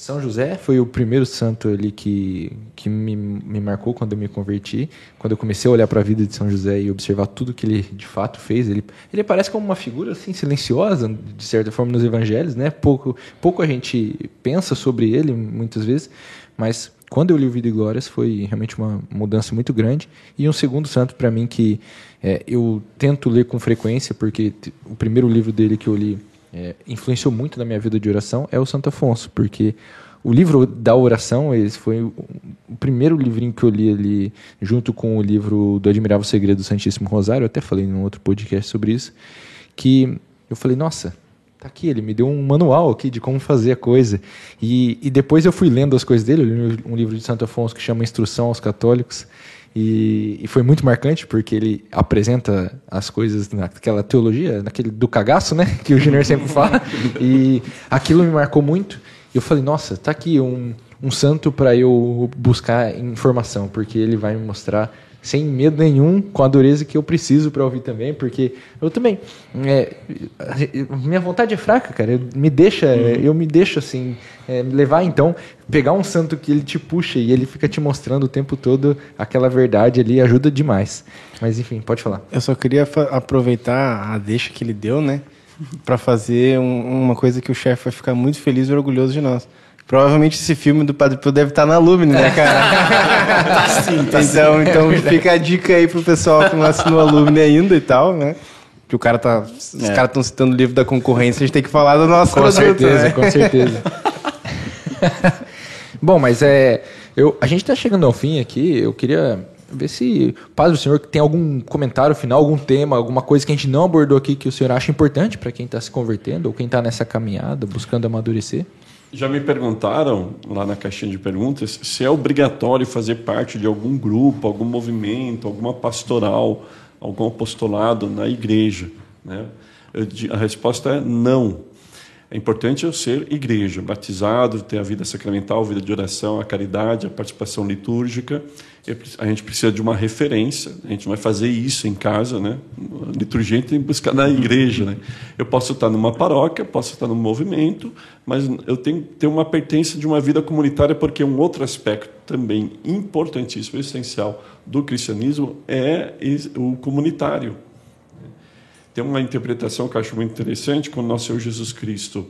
São José foi o primeiro santo ali que, que me, me marcou quando eu me converti. Quando eu comecei a olhar para a vida de São José e observar tudo que ele de fato fez, ele, ele parece como uma figura assim silenciosa, de certa forma, nos evangelhos, né? Pouco, pouco a gente pensa sobre ele, muitas vezes, mas quando eu li o Vida e Glórias foi realmente uma mudança muito grande. E um segundo santo para mim que é, eu tento ler com frequência, porque o primeiro livro dele que eu li é, influenciou muito na minha vida de oração é o Santo Afonso, porque o livro da oração esse foi o, primeiro livrinho que eu li ali, junto com o livro do Admirável Segredo do Santíssimo Rosário, eu até falei num outro podcast sobre isso, que eu falei, nossa, tá aqui, ele me deu um manual aqui de como fazer a coisa. E, e depois eu fui lendo as coisas dele, eu li um livro de Santo Afonso que chama Instrução aos Católicos, e, e, foi muito marcante porque ele apresenta as coisas naquela teologia, naquele do cagaço, né? Que o Junior sempre [laughs] fala. E aquilo me marcou muito. E eu falei, nossa, tá aqui um, um santo para eu buscar informação, porque ele vai me mostrar sem medo nenhum, com a dureza que eu preciso para ouvir também, porque eu também é, minha vontade é fraca, cara. Eu, me deixa, uhum. eu me deixo assim é, levar então pegar um santo que ele te puxa e ele fica te mostrando o tempo todo aquela verdade ali ajuda demais. Mas enfim, pode falar. Eu só queria aproveitar a deixa que ele deu, né, para fazer um, uma coisa que o chefe vai ficar muito feliz e orgulhoso de nós. Provavelmente esse filme do Padre Pio deve estar tá na Lumine, né, cara? [laughs] tá sim, tá então, sim. Então fica a dica aí pro pessoal que não assinou a Lumine ainda e tal, né? Que o cara tá. Os é. caras estão citando o livro da concorrência, a gente tem que falar do nosso Com produto, certeza, né? com certeza. [laughs] Bom, mas é. Eu, a gente está chegando ao fim aqui, eu queria ver se, Padre, o senhor tem algum comentário final, algum tema, alguma coisa que a gente não abordou aqui que o senhor acha importante para quem está se convertendo ou quem está nessa caminhada, buscando amadurecer? Já me perguntaram lá na caixinha de perguntas se é obrigatório fazer parte de algum grupo, algum movimento, alguma pastoral, algum apostolado na igreja. Né? a resposta é não. É importante eu ser igreja, batizado, ter a vida sacramental, a vida de oração, a caridade, a participação litúrgica. A gente precisa de uma referência. A gente não vai fazer isso em casa, né? A liturgia tem que buscar na igreja, né? Eu posso estar numa paróquia, posso estar num movimento, mas eu tenho que ter uma pertença de uma vida comunitária, porque um outro aspecto também importantíssimo, essencial do cristianismo é o comunitário. Tem uma interpretação que eu acho muito interessante, quando nosso Senhor Jesus Cristo,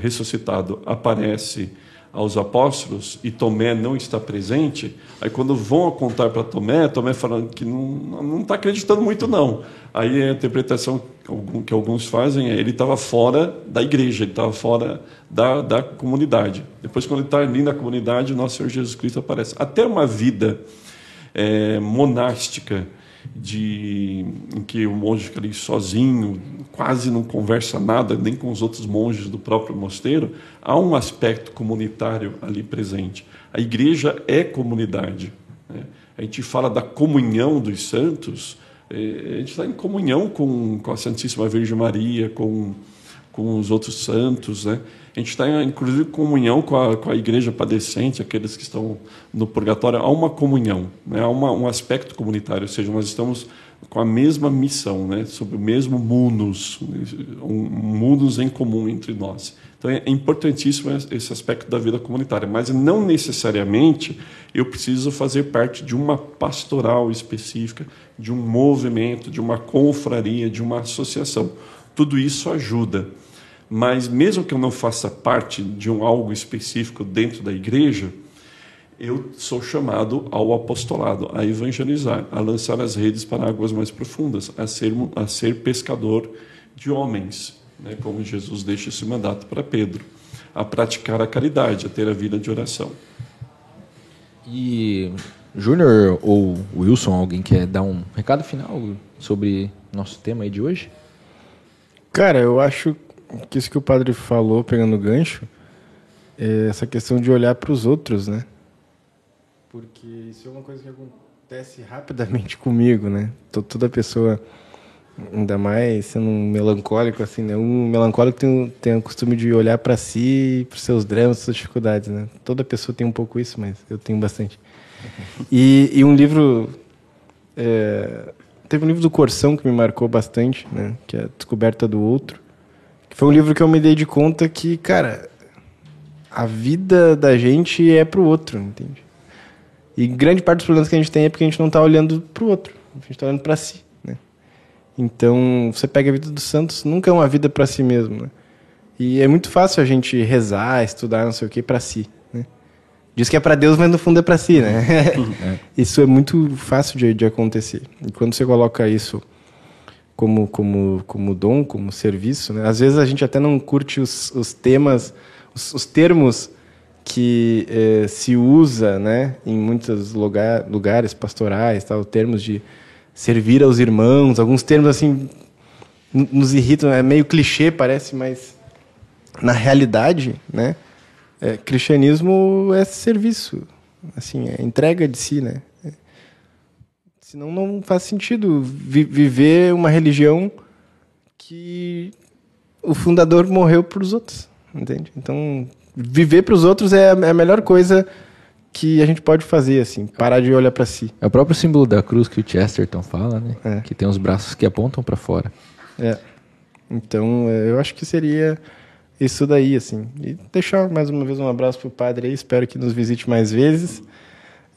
ressuscitado, aparece aos apóstolos e Tomé não está presente, aí quando vão contar para Tomé, Tomé falando que não está acreditando muito não. Aí a interpretação que alguns fazem é ele estava fora da igreja, ele estava fora da, da comunidade. Depois quando ele está ali na comunidade, nosso Senhor Jesus Cristo aparece. Até uma vida é, monástica, de, em que o monge fica ali sozinho, quase não conversa nada, nem com os outros monges do próprio mosteiro, há um aspecto comunitário ali presente. A igreja é comunidade. Né? A gente fala da comunhão dos santos, é, a gente está em comunhão com, com a Santíssima Virgem Maria, com, com os outros santos, né? A gente está, inclusive, em comunhão com a, com a igreja padecente, aqueles que estão no purgatório. Há uma comunhão, né? há uma, um aspecto comunitário, ou seja, nós estamos com a mesma missão, né? sobre o mesmo munus, um munus em comum entre nós. Então é importantíssimo esse aspecto da vida comunitária, mas não necessariamente eu preciso fazer parte de uma pastoral específica, de um movimento, de uma confraria, de uma associação. Tudo isso ajuda. Mas mesmo que eu não faça parte de um algo específico dentro da igreja, eu sou chamado ao apostolado, a evangelizar, a lançar as redes para águas mais profundas, a ser, a ser pescador de homens, né, como Jesus deixa esse mandato para Pedro, a praticar a caridade, a ter a vida de oração. E Júnior ou Wilson, alguém quer dar um recado final sobre nosso tema aí de hoje? Cara, eu acho que isso que o padre falou, pegando o gancho, é essa questão de olhar para os outros, né? Porque isso é uma coisa que acontece rapidamente [laughs] comigo, né? Toda pessoa, ainda mais sendo um melancólico, assim, né? Um melancólico tem, tem o costume de olhar para si, para seus dramas, suas dificuldades, né? Toda pessoa tem um pouco isso, mas eu tenho bastante. [laughs] E, e um livro. É, teve um livro do Corsão que me marcou bastante, né? Que é a Descoberta do Outro foi um livro que eu me dei de conta que, cara, a vida da gente é pro outro, entende? E grande parte dos problemas que a gente tem é porque a gente não está olhando pro outro, a gente está olhando para si, né? Então, você pega a vida dos santos, nunca é uma vida para si mesmo, né? E é muito fácil a gente rezar, estudar, não sei o que, para si, né? Diz que é para Deus, mas no fundo é para si, né? [laughs] É. isso é muito fácil de, de acontecer. E quando você coloca isso como, como, como dom, como serviço, né? Às vezes a gente até não curte os, os temas, os, os termos que eh, se usa, né, em muitos lugar, lugares pastorais, tal, termos de servir aos irmãos, alguns termos assim nos irritam, é meio clichê parece, mas na realidade, né, é, cristianismo é serviço, assim, é entrega de si, né. Senão não faz sentido vi viver uma religião que o fundador morreu para os outros, entende? Então viver para os outros é, é a melhor coisa que a gente pode fazer, assim, parar de olhar para si. É o próprio símbolo da cruz que o Chesterton fala, né? É. Que tem os braços que apontam para fora. É. Então, é, eu acho que seria isso daí, assim. E deixar mais uma vez um abraço pro padre aí, espero que nos visite mais vezes.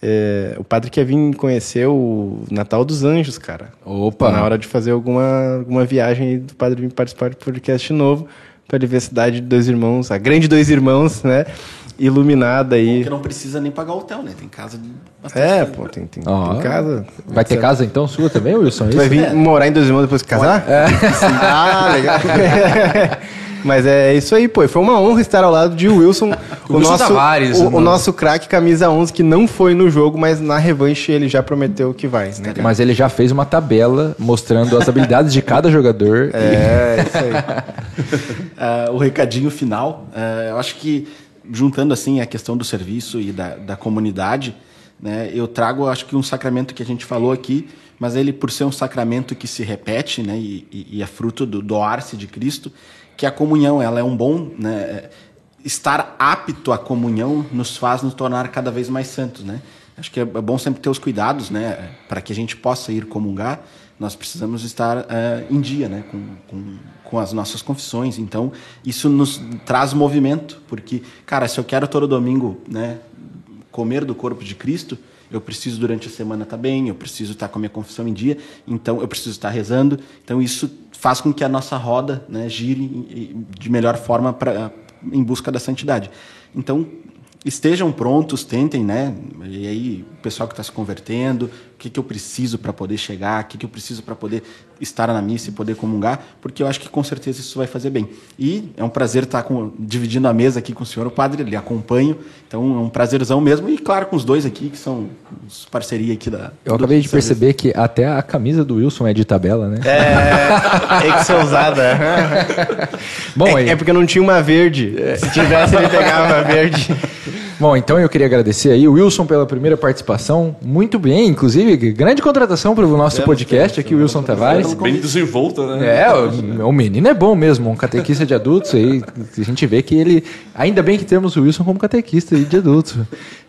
É, o padre quer vir conhecer o Natal dos Anjos, cara. Opa! Na hora de fazer alguma, alguma viagem aí do padre vir participar do podcast novo para a Universidade de Dois Irmãos, a grande Dois Irmãos, né? Iluminada aí. Porque não precisa nem pagar hotel, né? Tem casa de É, pô, tem, tem, oh, tem casa. Vai ter casa então sua também, Wilson? Vai vir é. morar em Dois Irmãos depois de casar? É. [laughs] ah, legal. [laughs] Mas é isso aí, pô. Foi uma honra estar ao lado de Wilson, [laughs] o, Wilson nosso, Tavares, o, o, nosso craque camisa 11 que não foi no jogo, mas na revanche ele já prometeu que vai, né? Mas ele já fez uma tabela mostrando as habilidades de cada jogador. [laughs] É, isso aí. uh, [laughs] o recadinho final, uh, eu acho que juntando assim a questão do serviço e da, da comunidade, né, eu trago, acho que um sacramento que a gente falou aqui, mas ele por ser um sacramento que se repete, né, e, e, e é fruto do doar-se de Cristo, que a comunhão ela é um bom, né, é, estar apto à comunhão nos faz nos tornar cada vez mais santos, né? Acho que é bom sempre ter os cuidados, né, para que a gente possa ir comungar. Nós precisamos estar uh, em dia, né, com, com, com as nossas confissões. Então, isso nos traz movimento, porque, cara, se eu quero todo domingo, né, comer do corpo de Cristo, eu preciso durante a semana estar bem, eu preciso estar com a minha confissão em dia, então eu preciso estar rezando. Então isso faz com que a nossa roda né, gire de melhor forma pra, em busca da santidade. Então, estejam prontos, tentem, né? E aí, pessoal que está se convertendo, o que, que eu preciso para poder chegar, o que, que eu preciso para poder estar na missa e poder comungar, porque eu acho que com certeza isso vai fazer bem. E é um prazer estar com, dividindo a mesa aqui com o senhor, o padre, ele acompanho, então é um prazerzão mesmo, e claro, com os dois aqui, que são os parceria aqui da. Eu acabei de perceber que até a camisa do Wilson é de tabela, né? É, tem que ser usada. [laughs] Bom, é, é porque não tinha uma verde. Se tivesse, ele pegava uma verde. Bom, então eu queria agradecer aí o Wilson pela primeira participação. Muito bem, inclusive, grande contratação para o nosso é, podcast aqui, o Wilson Tavares. Bem desenvolta, né? É, o, o, menino é bom mesmo, um catequista de adultos aí. A gente vê que ele. Ainda bem que temos o Wilson como catequista de adultos.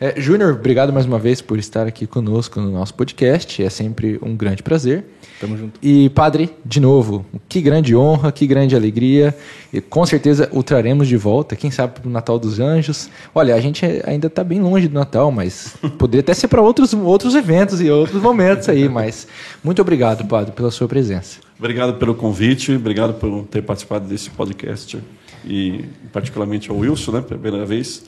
É, Júnior, obrigado mais uma vez por estar aqui conosco no nosso podcast. É sempre um grande prazer. Tamo junto. E, padre, de novo, que grande honra, que grande alegria. E com certeza o traremos de volta, quem sabe para o Natal dos Anjos. Olha, a gente ainda está bem longe do Natal, mas poderia até ser para outros, outros eventos e outros momentos aí. Mas muito obrigado, padre, pela sua presença. Obrigado pelo convite, obrigado por ter participado desse podcast e particularmente ao Wilson, né, primeira vez.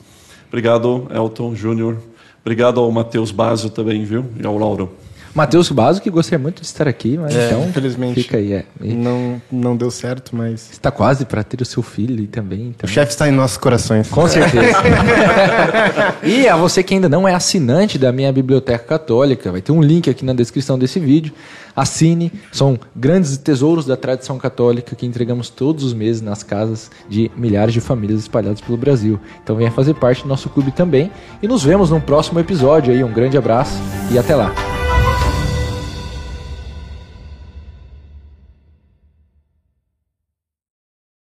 Obrigado, Elton Júnior. Obrigado ao Matheus Basso também, viu? E ao Lauro. Matheus Baso, que gostaria muito de estar aqui, mas é, então infelizmente fica aí. É. Não, não deu certo, mas. Está quase para ter o seu filho também. Então... O chefe está em nossos corações. Com certeza. [laughs] e a você que ainda não é assinante da minha biblioteca católica, vai ter um link aqui na descrição desse vídeo. Assine, são grandes tesouros da tradição católica que entregamos todos os meses nas casas de milhares de famílias espalhadas pelo Brasil. Então venha fazer parte do nosso clube também e nos vemos no próximo episódio aí. Um grande abraço e até lá.